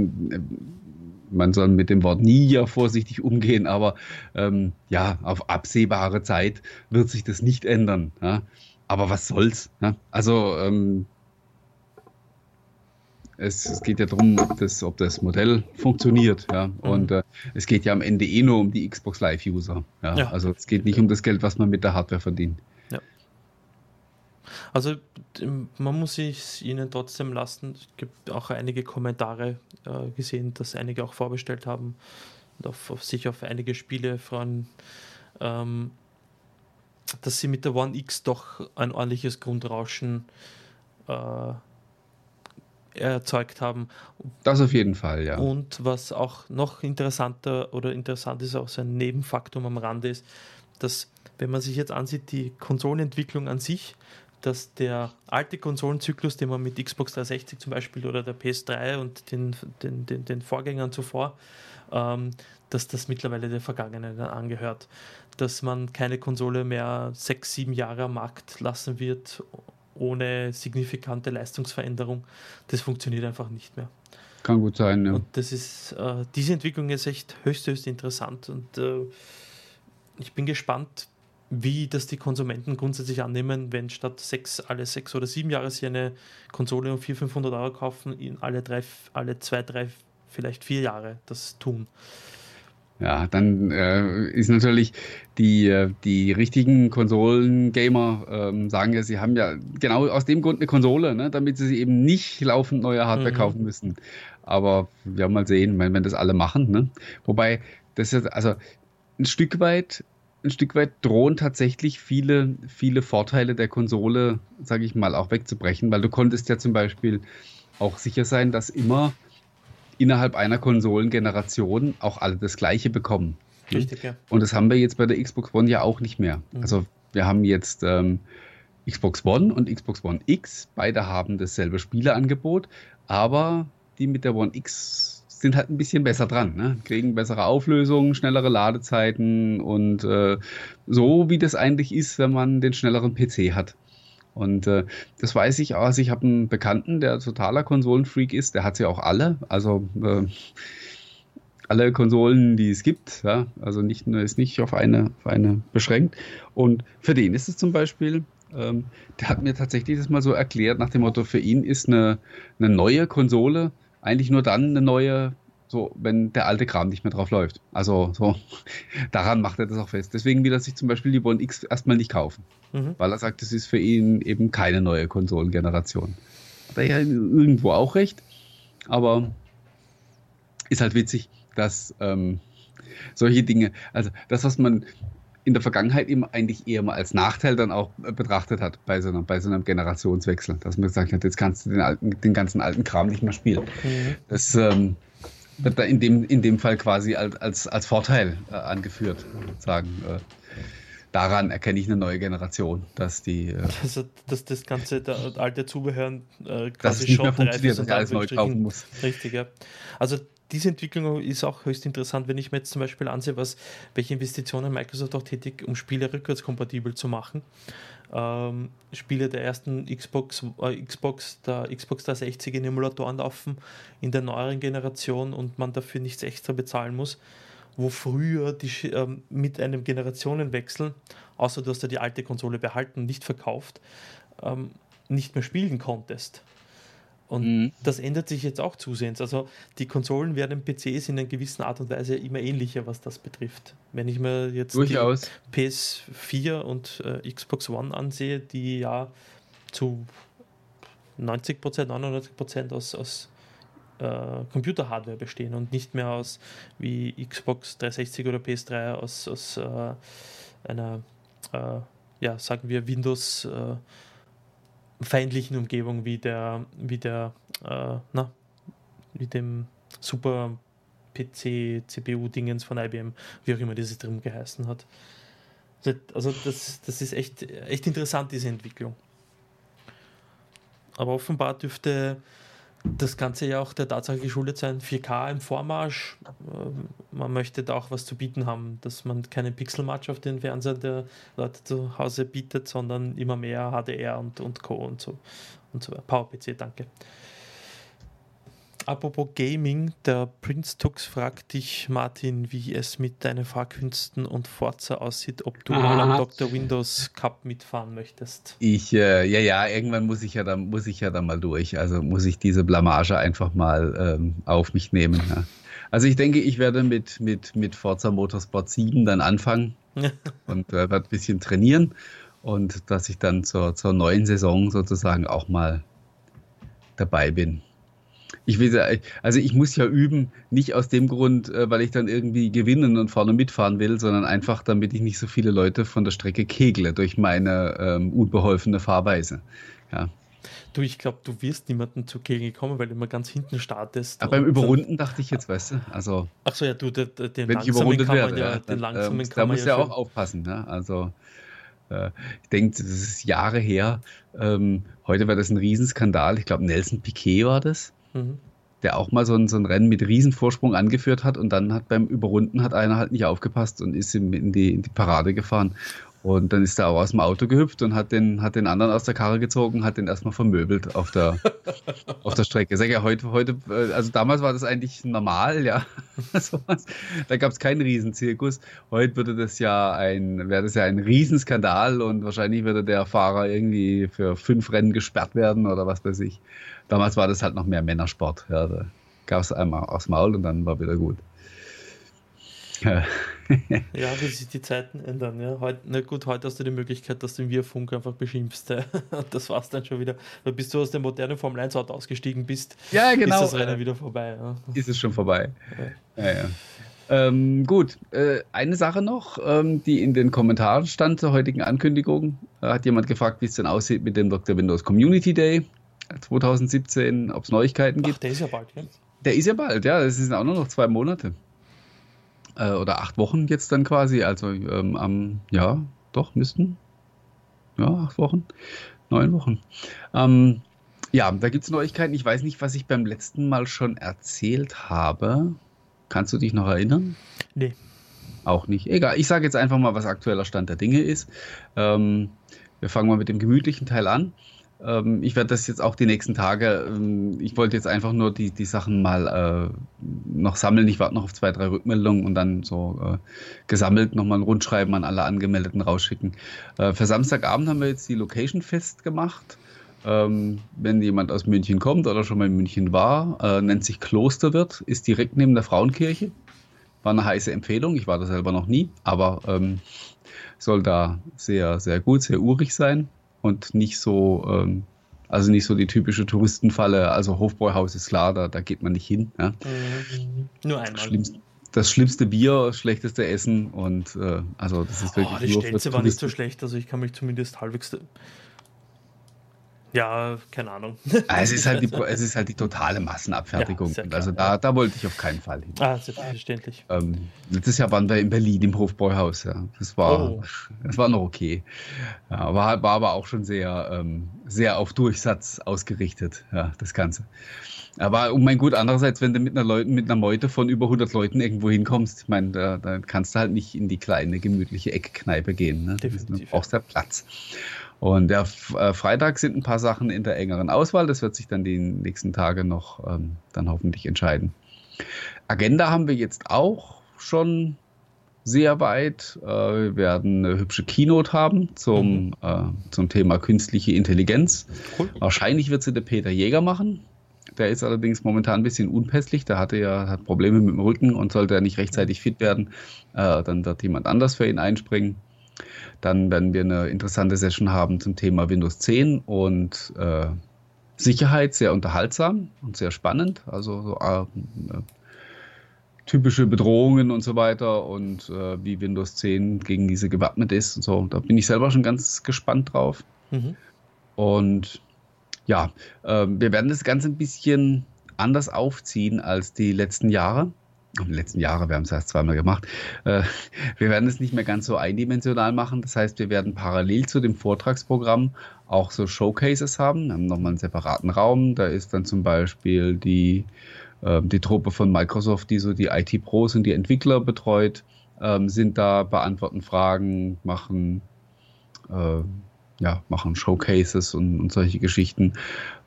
man soll mit dem Wort nie ja vorsichtig umgehen, aber ähm, ja, auf absehbare Zeit wird sich das nicht ändern. Ja? Aber was soll's? Ja? Also ähm, es, es, geht ja darum, ob das, ob das Modell funktioniert. Ja? Mhm. Und äh, es geht ja am Ende eh nur um die Xbox Live-User. Ja? ja? Also es geht nicht um das Geld, was man mit der Hardware verdient. Ja. Also man muss es ihnen trotzdem lassen. Es gibt auch einige Kommentare äh, gesehen, dass einige auch vorbestellt haben und auf, auf sich auf einige Spiele freuen, ähm, dass sie mit der One X doch ein ordentliches Grundrauschen äh, erzeugt haben. Das auf jeden Fall, ja. Und was auch noch interessanter oder interessant ist, auch so ein Nebenfaktum am Rande ist, dass wenn man sich jetzt ansieht, die Konsolenentwicklung an sich, dass der alte Konsolenzyklus, den man mit Xbox 360 zum Beispiel oder der PS3 und den, den, den, den Vorgängern zuvor, ähm, dass das mittlerweile der Vergangenheit angehört. Dass man keine Konsole mehr sechs, sieben Jahre am Markt lassen wird, ohne signifikante Leistungsveränderung. Das funktioniert einfach nicht mehr. Kann gut sein, ja. Und das ist, äh, diese Entwicklung ist echt höchst, höchst interessant und äh, ich bin gespannt, wie das die Konsumenten grundsätzlich annehmen, wenn statt sechs, alle sechs oder sieben Jahre sie eine Konsole um 400, 500 Euro kaufen, in alle drei, alle zwei, drei, vielleicht vier Jahre das tun. Ja, dann äh, ist natürlich die, äh, die richtigen Konsolen-Gamer ähm, sagen ja, sie haben ja genau aus dem Grund eine Konsole, ne, damit sie eben nicht laufend neue Hardware mhm. kaufen müssen. Aber wir werden mal sehen, wenn, wenn das alle machen. Ne? Wobei, das ist also ein Stück weit ein Stück weit drohen tatsächlich viele, viele Vorteile der Konsole, sage ich mal, auch wegzubrechen, weil du konntest ja zum Beispiel auch sicher sein, dass immer innerhalb einer Konsolengeneration auch alle das Gleiche bekommen. Richtig, ja. Und das haben wir jetzt bei der Xbox One ja auch nicht mehr. Mhm. Also wir haben jetzt ähm, Xbox One und Xbox One X. Beide haben dasselbe Spieleangebot, aber die mit der One X sind halt ein bisschen besser dran, ne? kriegen bessere Auflösungen, schnellere Ladezeiten und äh, so wie das eigentlich ist, wenn man den schnelleren PC hat. Und äh, das weiß ich auch. Ich habe einen Bekannten, der totaler Konsolenfreak ist, der hat sie auch alle. Also äh, alle Konsolen, die es gibt, ja, also nicht ist nicht auf eine, auf eine beschränkt. Und für den ist es zum Beispiel, ähm, der hat mir tatsächlich das mal so erklärt, nach dem Motto, für ihn ist eine, eine neue Konsole eigentlich nur dann eine neue, so, wenn der alte Kram nicht mehr drauf läuft. Also so, daran macht er das auch fest. Deswegen will er sich zum Beispiel die One X erstmal nicht kaufen. Mhm. Weil er sagt, das ist für ihn eben keine neue Konsolengeneration. Hat er ja irgendwo auch recht. Aber ist halt witzig, dass ähm, solche Dinge, also das, was man in der Vergangenheit immer eigentlich eher mal als Nachteil dann auch betrachtet hat bei so, einer, bei so einem Generationswechsel. Dass man gesagt hat, jetzt kannst du den, alten, den ganzen alten Kram nicht mehr spielen. Mhm. Das ähm, wird da in dem, in dem Fall quasi als, als Vorteil äh, angeführt. Sagen, äh, daran erkenne ich eine neue Generation, dass die. Äh, also, dass das ganze der alte Zubehör äh, quasi dass es nicht mehr funktioniert, dass ich alles neu kaufen muss. Richtig, ja. Also diese Entwicklung ist auch höchst interessant, wenn ich mir jetzt zum Beispiel ansehe, was, welche Investitionen Microsoft auch tätig, um Spiele rückwärtskompatibel zu machen. Ähm, Spiele der ersten Xbox, äh, Xbox, der Xbox 360 in Emulatoren laufen in der neueren Generation und man dafür nichts extra bezahlen muss. Wo früher die, ähm, mit einem Generationenwechsel, außer du hast ja die alte Konsole behalten, nicht verkauft, ähm, nicht mehr spielen konntest. Und mhm. das ändert sich jetzt auch zusehends. Also die Konsolen werden PCs in einer gewissen Art und Weise immer ähnlicher, was das betrifft. Wenn ich mir jetzt Durchaus. die PS4 und äh, Xbox One ansehe, die ja zu 90% 99 aus, aus äh, Computerhardware bestehen und nicht mehr aus wie Xbox 360 oder PS3 aus, aus äh, einer, äh, ja, sagen wir, Windows äh, feindlichen Umgebung wie der, wie der, äh, na, wie dem Super PC, CPU-Dingens von IBM, wie auch immer dieses drin geheißen hat. Also, also das, das ist echt, echt interessant, diese Entwicklung. Aber offenbar dürfte das Ganze ja auch der Tatsache geschuldet sein, 4K im Vormarsch. Ähm, man möchte da auch was zu bieten haben, dass man keinen Pixelmatch auf den Fernseher der Leute zu Hause bietet, sondern immer mehr HDR und, und Co. und so. Und so. PowerPC, danke. Apropos Gaming, der Prince Tux fragt dich, Martin, wie es mit deinen Fahrkünsten und Forza aussieht, ob du mal am Dr. Windows Cup mitfahren möchtest. Ich, äh, ja, ja, irgendwann muss ich ja dann, muss ich ja dann mal durch. Also muss ich diese Blamage einfach mal ähm, auf mich nehmen. Ja. Also ich denke, ich werde mit, mit, mit Forza Motorsport 7 dann anfangen und äh, werde ein bisschen trainieren und dass ich dann zur, zur neuen Saison sozusagen auch mal dabei bin. Ich will, also ich muss ja üben, nicht aus dem Grund, äh, weil ich dann irgendwie gewinnen und vorne mitfahren will, sondern einfach, damit ich nicht so viele Leute von der Strecke kegle durch meine ähm, unbeholfene Fahrweise. Ja. Du, ich glaube, du wirst niemanden zu Kegeln kommen, weil du immer ganz hinten startest. Aber beim Überrunden dachte ich jetzt, weißt du, also. Ach so, ja, du, den, den wenn ich überrundet werde, ja, den langsamen kann da muss ja auch aufpassen, ne? Also. Äh, ich denke, das ist Jahre her. Ähm, heute war das ein Riesenskandal. Ich glaube, Nelson Piquet war das, der auch mal so ein, so ein Rennen mit Riesenvorsprung angeführt hat und dann hat beim Überrunden hat einer halt nicht aufgepasst und ist in die, in die Parade gefahren. Und dann ist er auch aus dem Auto gehüpft und hat den, hat den anderen aus der Karre gezogen, hat den erstmal vermöbelt auf der, auf der Strecke. Sag ja, heute, heute, äh, also damals war das eigentlich normal, ja. da gab es keinen Riesenzirkus. Heute würde das ja ein, wäre das ja ein Riesenskandal und wahrscheinlich würde der Fahrer irgendwie für fünf Rennen gesperrt werden oder was weiß ich. Damals war das halt noch mehr Männersport. Ja, da gab es einmal aufs Maul und dann war wieder gut. Ja. ja, wie sich die Zeiten ändern. Ja. Heut, na gut, heute hast du die Möglichkeit, dass du im Wir-Funk einfach beschimpfst. Das war's dann schon wieder. Weil bis du aus dem modernen Formel 1 Auto ausgestiegen bist, ja, genau. ist das Rennen wieder vorbei. Ja. Ist es schon vorbei. Ja, ja. Ähm, gut, äh, eine Sache noch, ähm, die in den Kommentaren stand zur heutigen Ankündigung. Da hat jemand gefragt, wie es denn aussieht mit dem Dr. Windows Community Day 2017, ob es Neuigkeiten gibt. Ach, der ist ja bald, ja. Der ist ja bald, ja. Das sind auch nur noch zwei Monate äh, oder acht Wochen jetzt dann quasi. Also ähm, am, ja, doch, müssten. Ja, acht Wochen, neun Wochen. Ähm, ja, da gibt es Neuigkeiten. Ich weiß nicht, was ich beim letzten Mal schon erzählt habe. Kannst du dich noch erinnern? Nee. Auch nicht. Egal, ich sage jetzt einfach mal, was aktueller Stand der Dinge ist. Ähm, wir fangen mal mit dem gemütlichen Teil an. Ähm, ich werde das jetzt auch die nächsten Tage, ähm, ich wollte jetzt einfach nur die, die Sachen mal äh, noch sammeln. Ich warte noch auf zwei, drei Rückmeldungen und dann so äh, gesammelt nochmal ein Rundschreiben an alle Angemeldeten rausschicken. Äh, für Samstagabend haben wir jetzt die Location festgemacht. Ähm, wenn jemand aus München kommt oder schon mal in München war, äh, nennt sich Klosterwirt, ist direkt neben der Frauenkirche. War eine heiße Empfehlung, ich war da selber noch nie, aber ähm, soll da sehr, sehr gut, sehr urig sein und nicht so, ähm, also nicht so die typische Touristenfalle. Also Hofbräuhaus ist klar, da, da geht man nicht hin. Ja. Mhm. Nur einmal. Schlimmst, das schlimmste Bier, schlechteste Essen und äh, also das ist wirklich. Oh, die Stelze war nicht so schlecht, also ich kann mich zumindest halbwegs ja, keine Ahnung. Ah, es, ist halt die, es ist halt die totale Massenabfertigung. Ja, also da, da wollte ich auf keinen Fall hin. Ah, selbstverständlich. Ähm, letztes Jahr waren wir in Berlin im Hofbräuhaus. Ja. Das, war, oh. das war noch okay. Ja, war, war aber auch schon sehr, ähm, sehr auf Durchsatz ausgerichtet, ja, das Ganze. Aber um mein Gut, andererseits, wenn du mit einer, Leuten, mit einer Meute von über 100 Leuten irgendwo hinkommst, ich meine, da, da kannst du halt nicht in die kleine, gemütliche Eckkneipe gehen. Ne? Du brauchst ja Platz. Und der äh, Freitag sind ein paar Sachen in der engeren Auswahl. Das wird sich dann die nächsten Tage noch ähm, dann hoffentlich entscheiden. Agenda haben wir jetzt auch schon sehr weit. Äh, wir werden eine hübsche Keynote haben zum, mhm. äh, zum Thema künstliche Intelligenz. Cool. Wahrscheinlich wird sie der Peter Jäger machen. Der ist allerdings momentan ein bisschen unpässlich. Der hatte ja hat Probleme mit dem Rücken und sollte er nicht rechtzeitig fit werden, äh, dann wird jemand anders für ihn einspringen. Dann werden wir eine interessante Session haben zum Thema Windows 10 und äh, Sicherheit, sehr unterhaltsam und sehr spannend. Also so, äh, äh, typische Bedrohungen und so weiter und äh, wie Windows 10 gegen diese gewappnet ist und so. Da bin ich selber schon ganz gespannt drauf. Mhm. Und ja, äh, wir werden das Ganze ein bisschen anders aufziehen als die letzten Jahre in den letzten Jahren, wir haben es erst zweimal gemacht, äh, wir werden es nicht mehr ganz so eindimensional machen. Das heißt, wir werden parallel zu dem Vortragsprogramm auch so Showcases haben. Wir haben nochmal einen separaten Raum. Da ist dann zum Beispiel die, äh, die Truppe von Microsoft, die so die IT-Pros und die Entwickler betreut, ähm, sind da, beantworten Fragen, machen, äh, ja, machen Showcases und, und solche Geschichten.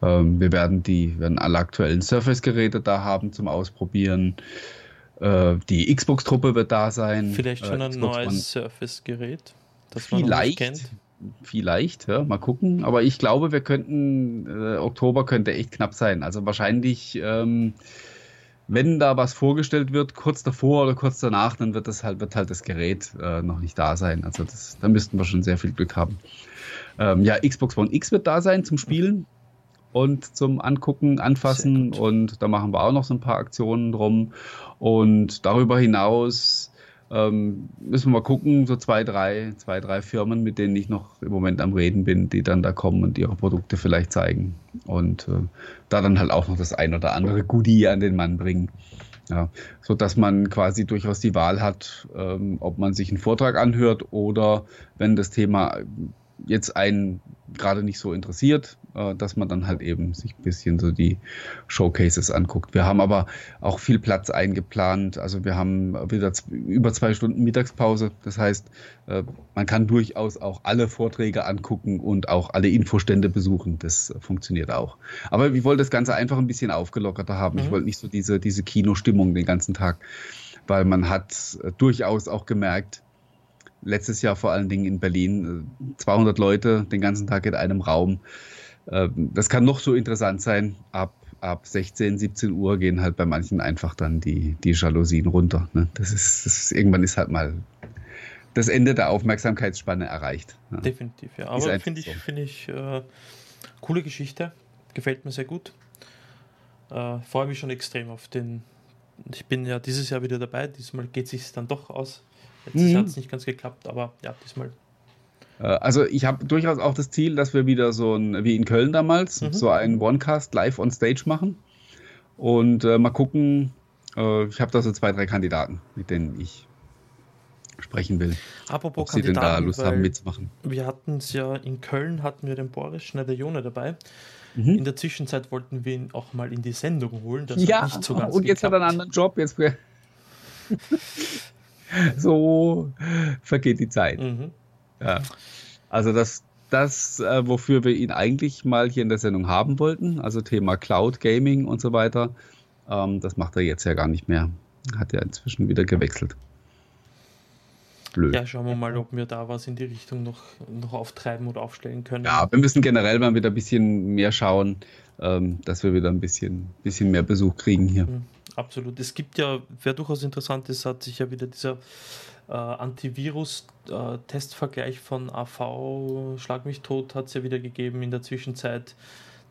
Ähm, wir werden die, werden alle aktuellen Surface-Geräte da haben zum Ausprobieren. Äh, die Xbox-Truppe wird da sein. Vielleicht schon äh, ein neues Surface-Gerät, das man vielleicht, kennt. Vielleicht, ja, mal gucken. Aber ich glaube, wir könnten, äh, Oktober könnte echt knapp sein. Also wahrscheinlich ähm, wenn da was vorgestellt wird, kurz davor oder kurz danach, dann wird das halt, wird halt das Gerät äh, noch nicht da sein. Also das, da müssten wir schon sehr viel Glück haben. Ähm, ja, Xbox One X wird da sein zum Spielen und zum Angucken, Anfassen und da machen wir auch noch so ein paar Aktionen drum. Und darüber hinaus ähm, müssen wir mal gucken, so zwei, drei, zwei, drei Firmen, mit denen ich noch im Moment am Reden bin, die dann da kommen und ihre Produkte vielleicht zeigen. Und äh, da dann halt auch noch das ein oder andere Goodie an den Mann bringen. Ja, so dass man quasi durchaus die Wahl hat, ähm, ob man sich einen Vortrag anhört oder wenn das Thema jetzt einen gerade nicht so interessiert, äh, dass man dann halt eben sich ein bisschen so die Showcases anguckt. Wir haben aber auch viel Platz eingeplant. Also wir haben wieder über zwei Stunden Mittagspause. Das heißt, äh, man kann durchaus auch alle Vorträge angucken und auch alle Infostände besuchen. Das funktioniert auch. Aber ich wollte das Ganze einfach ein bisschen aufgelockerter haben. Mhm. Ich wollte nicht so diese, diese Kinostimmung den ganzen Tag, weil man hat äh, durchaus auch gemerkt, letztes Jahr vor allen Dingen in Berlin, 200 Leute den ganzen Tag in einem Raum. Ähm, das kann noch so interessant sein. Ab, ab 16, 17 Uhr gehen halt bei manchen einfach dann die, die Jalousien runter. Ne? Das, ist, das ist, irgendwann ist halt mal das Ende der Aufmerksamkeitsspanne erreicht. Definitiv, ja. Aber finde ich, so. find ich äh, coole Geschichte. Gefällt mir sehr gut. Äh, Freue mich schon extrem auf den. Ich bin ja dieses Jahr wieder dabei. Diesmal geht es sich dann doch aus. Letztes mhm. Jahr hat es nicht ganz geklappt, aber ja, diesmal äh, also ich habe durchaus auch das Ziel, dass wir wieder so ein, wie in Köln damals, mhm. so einen Onecast live on Stage machen. Und äh, mal gucken, äh, ich habe da so zwei, drei Kandidaten, mit denen ich sprechen will. Apropos ob Kandidaten, sie denn da Lust haben mitzumachen. Wir hatten es ja in Köln, hatten wir den Boris Schneider-Jone dabei. Mhm. In der Zwischenzeit wollten wir ihn auch mal in die Sendung holen. ja, so und jetzt geklappt. hat er einen anderen Job. Jetzt so vergeht die Zeit. Mhm. Ja. Also das, das, äh, wofür wir ihn eigentlich mal hier in der Sendung haben wollten, also Thema Cloud Gaming und so weiter, ähm, das macht er jetzt ja gar nicht mehr. Hat ja inzwischen wieder gewechselt. Blöd. Ja, schauen wir mal, ob wir da was in die Richtung noch, noch auftreiben oder aufstellen können. Ja, wir müssen generell mal wieder ein bisschen mehr schauen, ähm, dass wir wieder ein bisschen, bisschen mehr Besuch kriegen hier. Mhm, absolut. Es gibt ja, wer durchaus interessant ist, hat sich ja wieder dieser äh, Antivirus-Testvergleich von AV Schlag mich tot hat es ja wieder gegeben in der Zwischenzeit.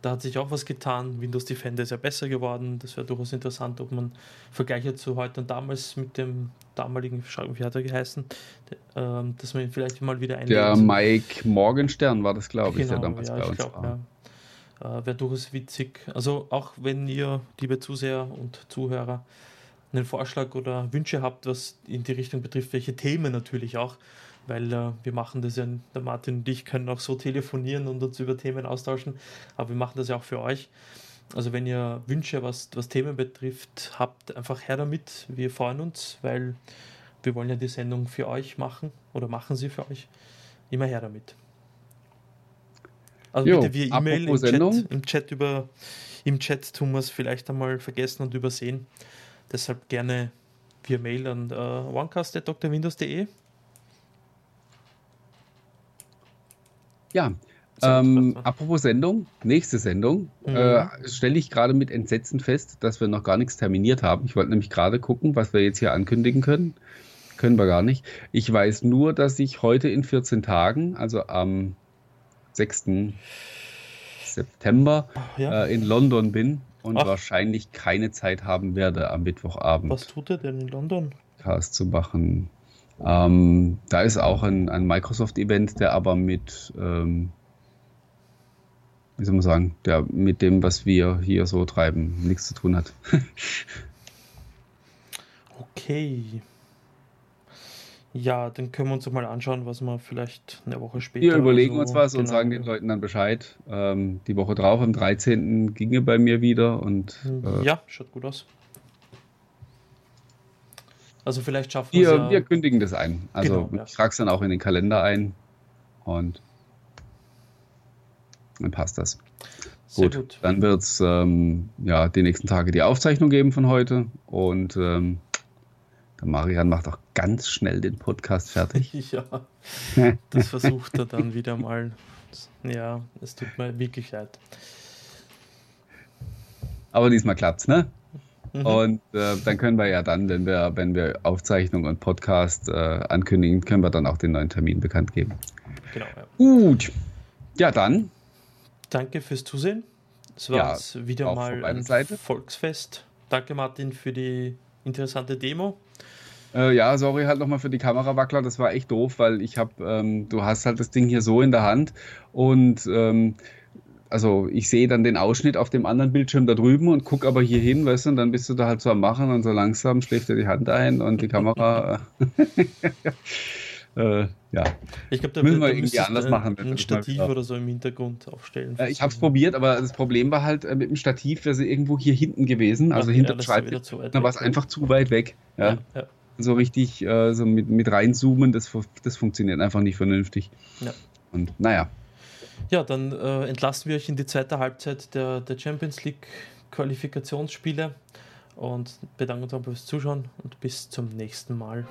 Da hat sich auch was getan. Windows Defender ist ja besser geworden. Das wäre durchaus interessant, ob man Vergleiche zu heute und damals mit dem damaligen, wie hat er geheißen, ähm, dass man ihn vielleicht mal wieder einlädt. Der Mike Morgenstern war das, glaube ich, genau, der damals ja, bei uns glaub, war. Ja. Äh, wäre durchaus witzig. Also auch wenn ihr, liebe Zuseher und Zuhörer, einen Vorschlag oder Wünsche habt, was in die Richtung betrifft, welche Themen natürlich auch, weil äh, wir machen das ja, der Martin und ich können auch so telefonieren und uns über Themen austauschen, aber wir machen das ja auch für euch. Also wenn ihr Wünsche, was, was Themen betrifft, habt, einfach her damit. Wir freuen uns, weil wir wollen ja die Sendung für euch machen oder machen sie für euch. Immer her damit. Also jo, bitte via E-Mail im Chat, im Chat über im Chat tun wir es vielleicht einmal vergessen und übersehen. Deshalb gerne via Mail an äh, onecast.drwindows.de. Ja, ähm, apropos Sendung, nächste Sendung, mhm. äh, stelle ich gerade mit Entsetzen fest, dass wir noch gar nichts terminiert haben. Ich wollte nämlich gerade gucken, was wir jetzt hier ankündigen können. Können wir gar nicht. Ich weiß nur, dass ich heute in 14 Tagen, also am 6. September, ja. äh, in London bin und Ach. wahrscheinlich keine Zeit haben werde am Mittwochabend. Was tut er denn in London? Cast zu machen. Ähm, da ist auch ein, ein Microsoft-Event, der aber mit, ähm, wie soll man sagen, der mit dem, was wir hier so treiben, nichts zu tun hat. okay. Ja, dann können wir uns doch mal anschauen, was wir vielleicht eine Woche später. Wir überlegen so, uns was genau. und sagen den Leuten dann Bescheid. Ähm, die Woche drauf, am 13. ginge bei mir wieder und. Äh, ja, schaut gut aus. Also vielleicht schaffen wir es. Ja. Wir kündigen das ein. Also genau, ja. ich trage es dann auch in den Kalender ein und dann passt das. Gut, gut, dann wird es ähm, ja, die nächsten Tage die Aufzeichnung geben von heute und ähm, der Marian macht auch ganz schnell den Podcast fertig. ja, das versucht er dann wieder mal. Ja, es tut mir wirklich leid. Aber diesmal klappt's, ne? Mhm. Und äh, dann können wir ja dann, wenn wir, wenn wir Aufzeichnung und Podcast äh, ankündigen, können wir dann auch den neuen Termin bekannt geben. Genau. Ja. Gut. Ja, dann. Danke fürs Zusehen. Es war ja, wieder mal ein Seite. Volksfest. Danke, Martin, für die interessante Demo. Äh, ja, sorry halt nochmal für die Kamerawackler, das war echt doof, weil ich habe, ähm, du hast halt das Ding hier so in der Hand und ähm, also ich sehe dann den Ausschnitt auf dem anderen Bildschirm da drüben und gucke aber hier hin, weißt du, und dann bist du da halt so am Machen und so langsam schläft dir die Hand ein und die Kamera. äh, ja. Ich glaube, da müssen wir irgendwie anders ein, machen. Ein Stativ oder so im Hintergrund aufstellen. Äh, ich habe es probiert, aber das Problem war halt äh, mit dem Stativ, wäre sie irgendwo hier hinten gewesen, also ja, hinter dem Schreibtisch. Da war es einfach zu weit weg. Ja. ja, ja. So richtig äh, so mit, mit reinzoomen, das, das funktioniert einfach nicht vernünftig. Ja. Und naja. Ja, dann äh, entlassen wir euch in die zweite Halbzeit der, der Champions League Qualifikationsspiele und bedanken uns fürs Zuschauen und bis zum nächsten Mal.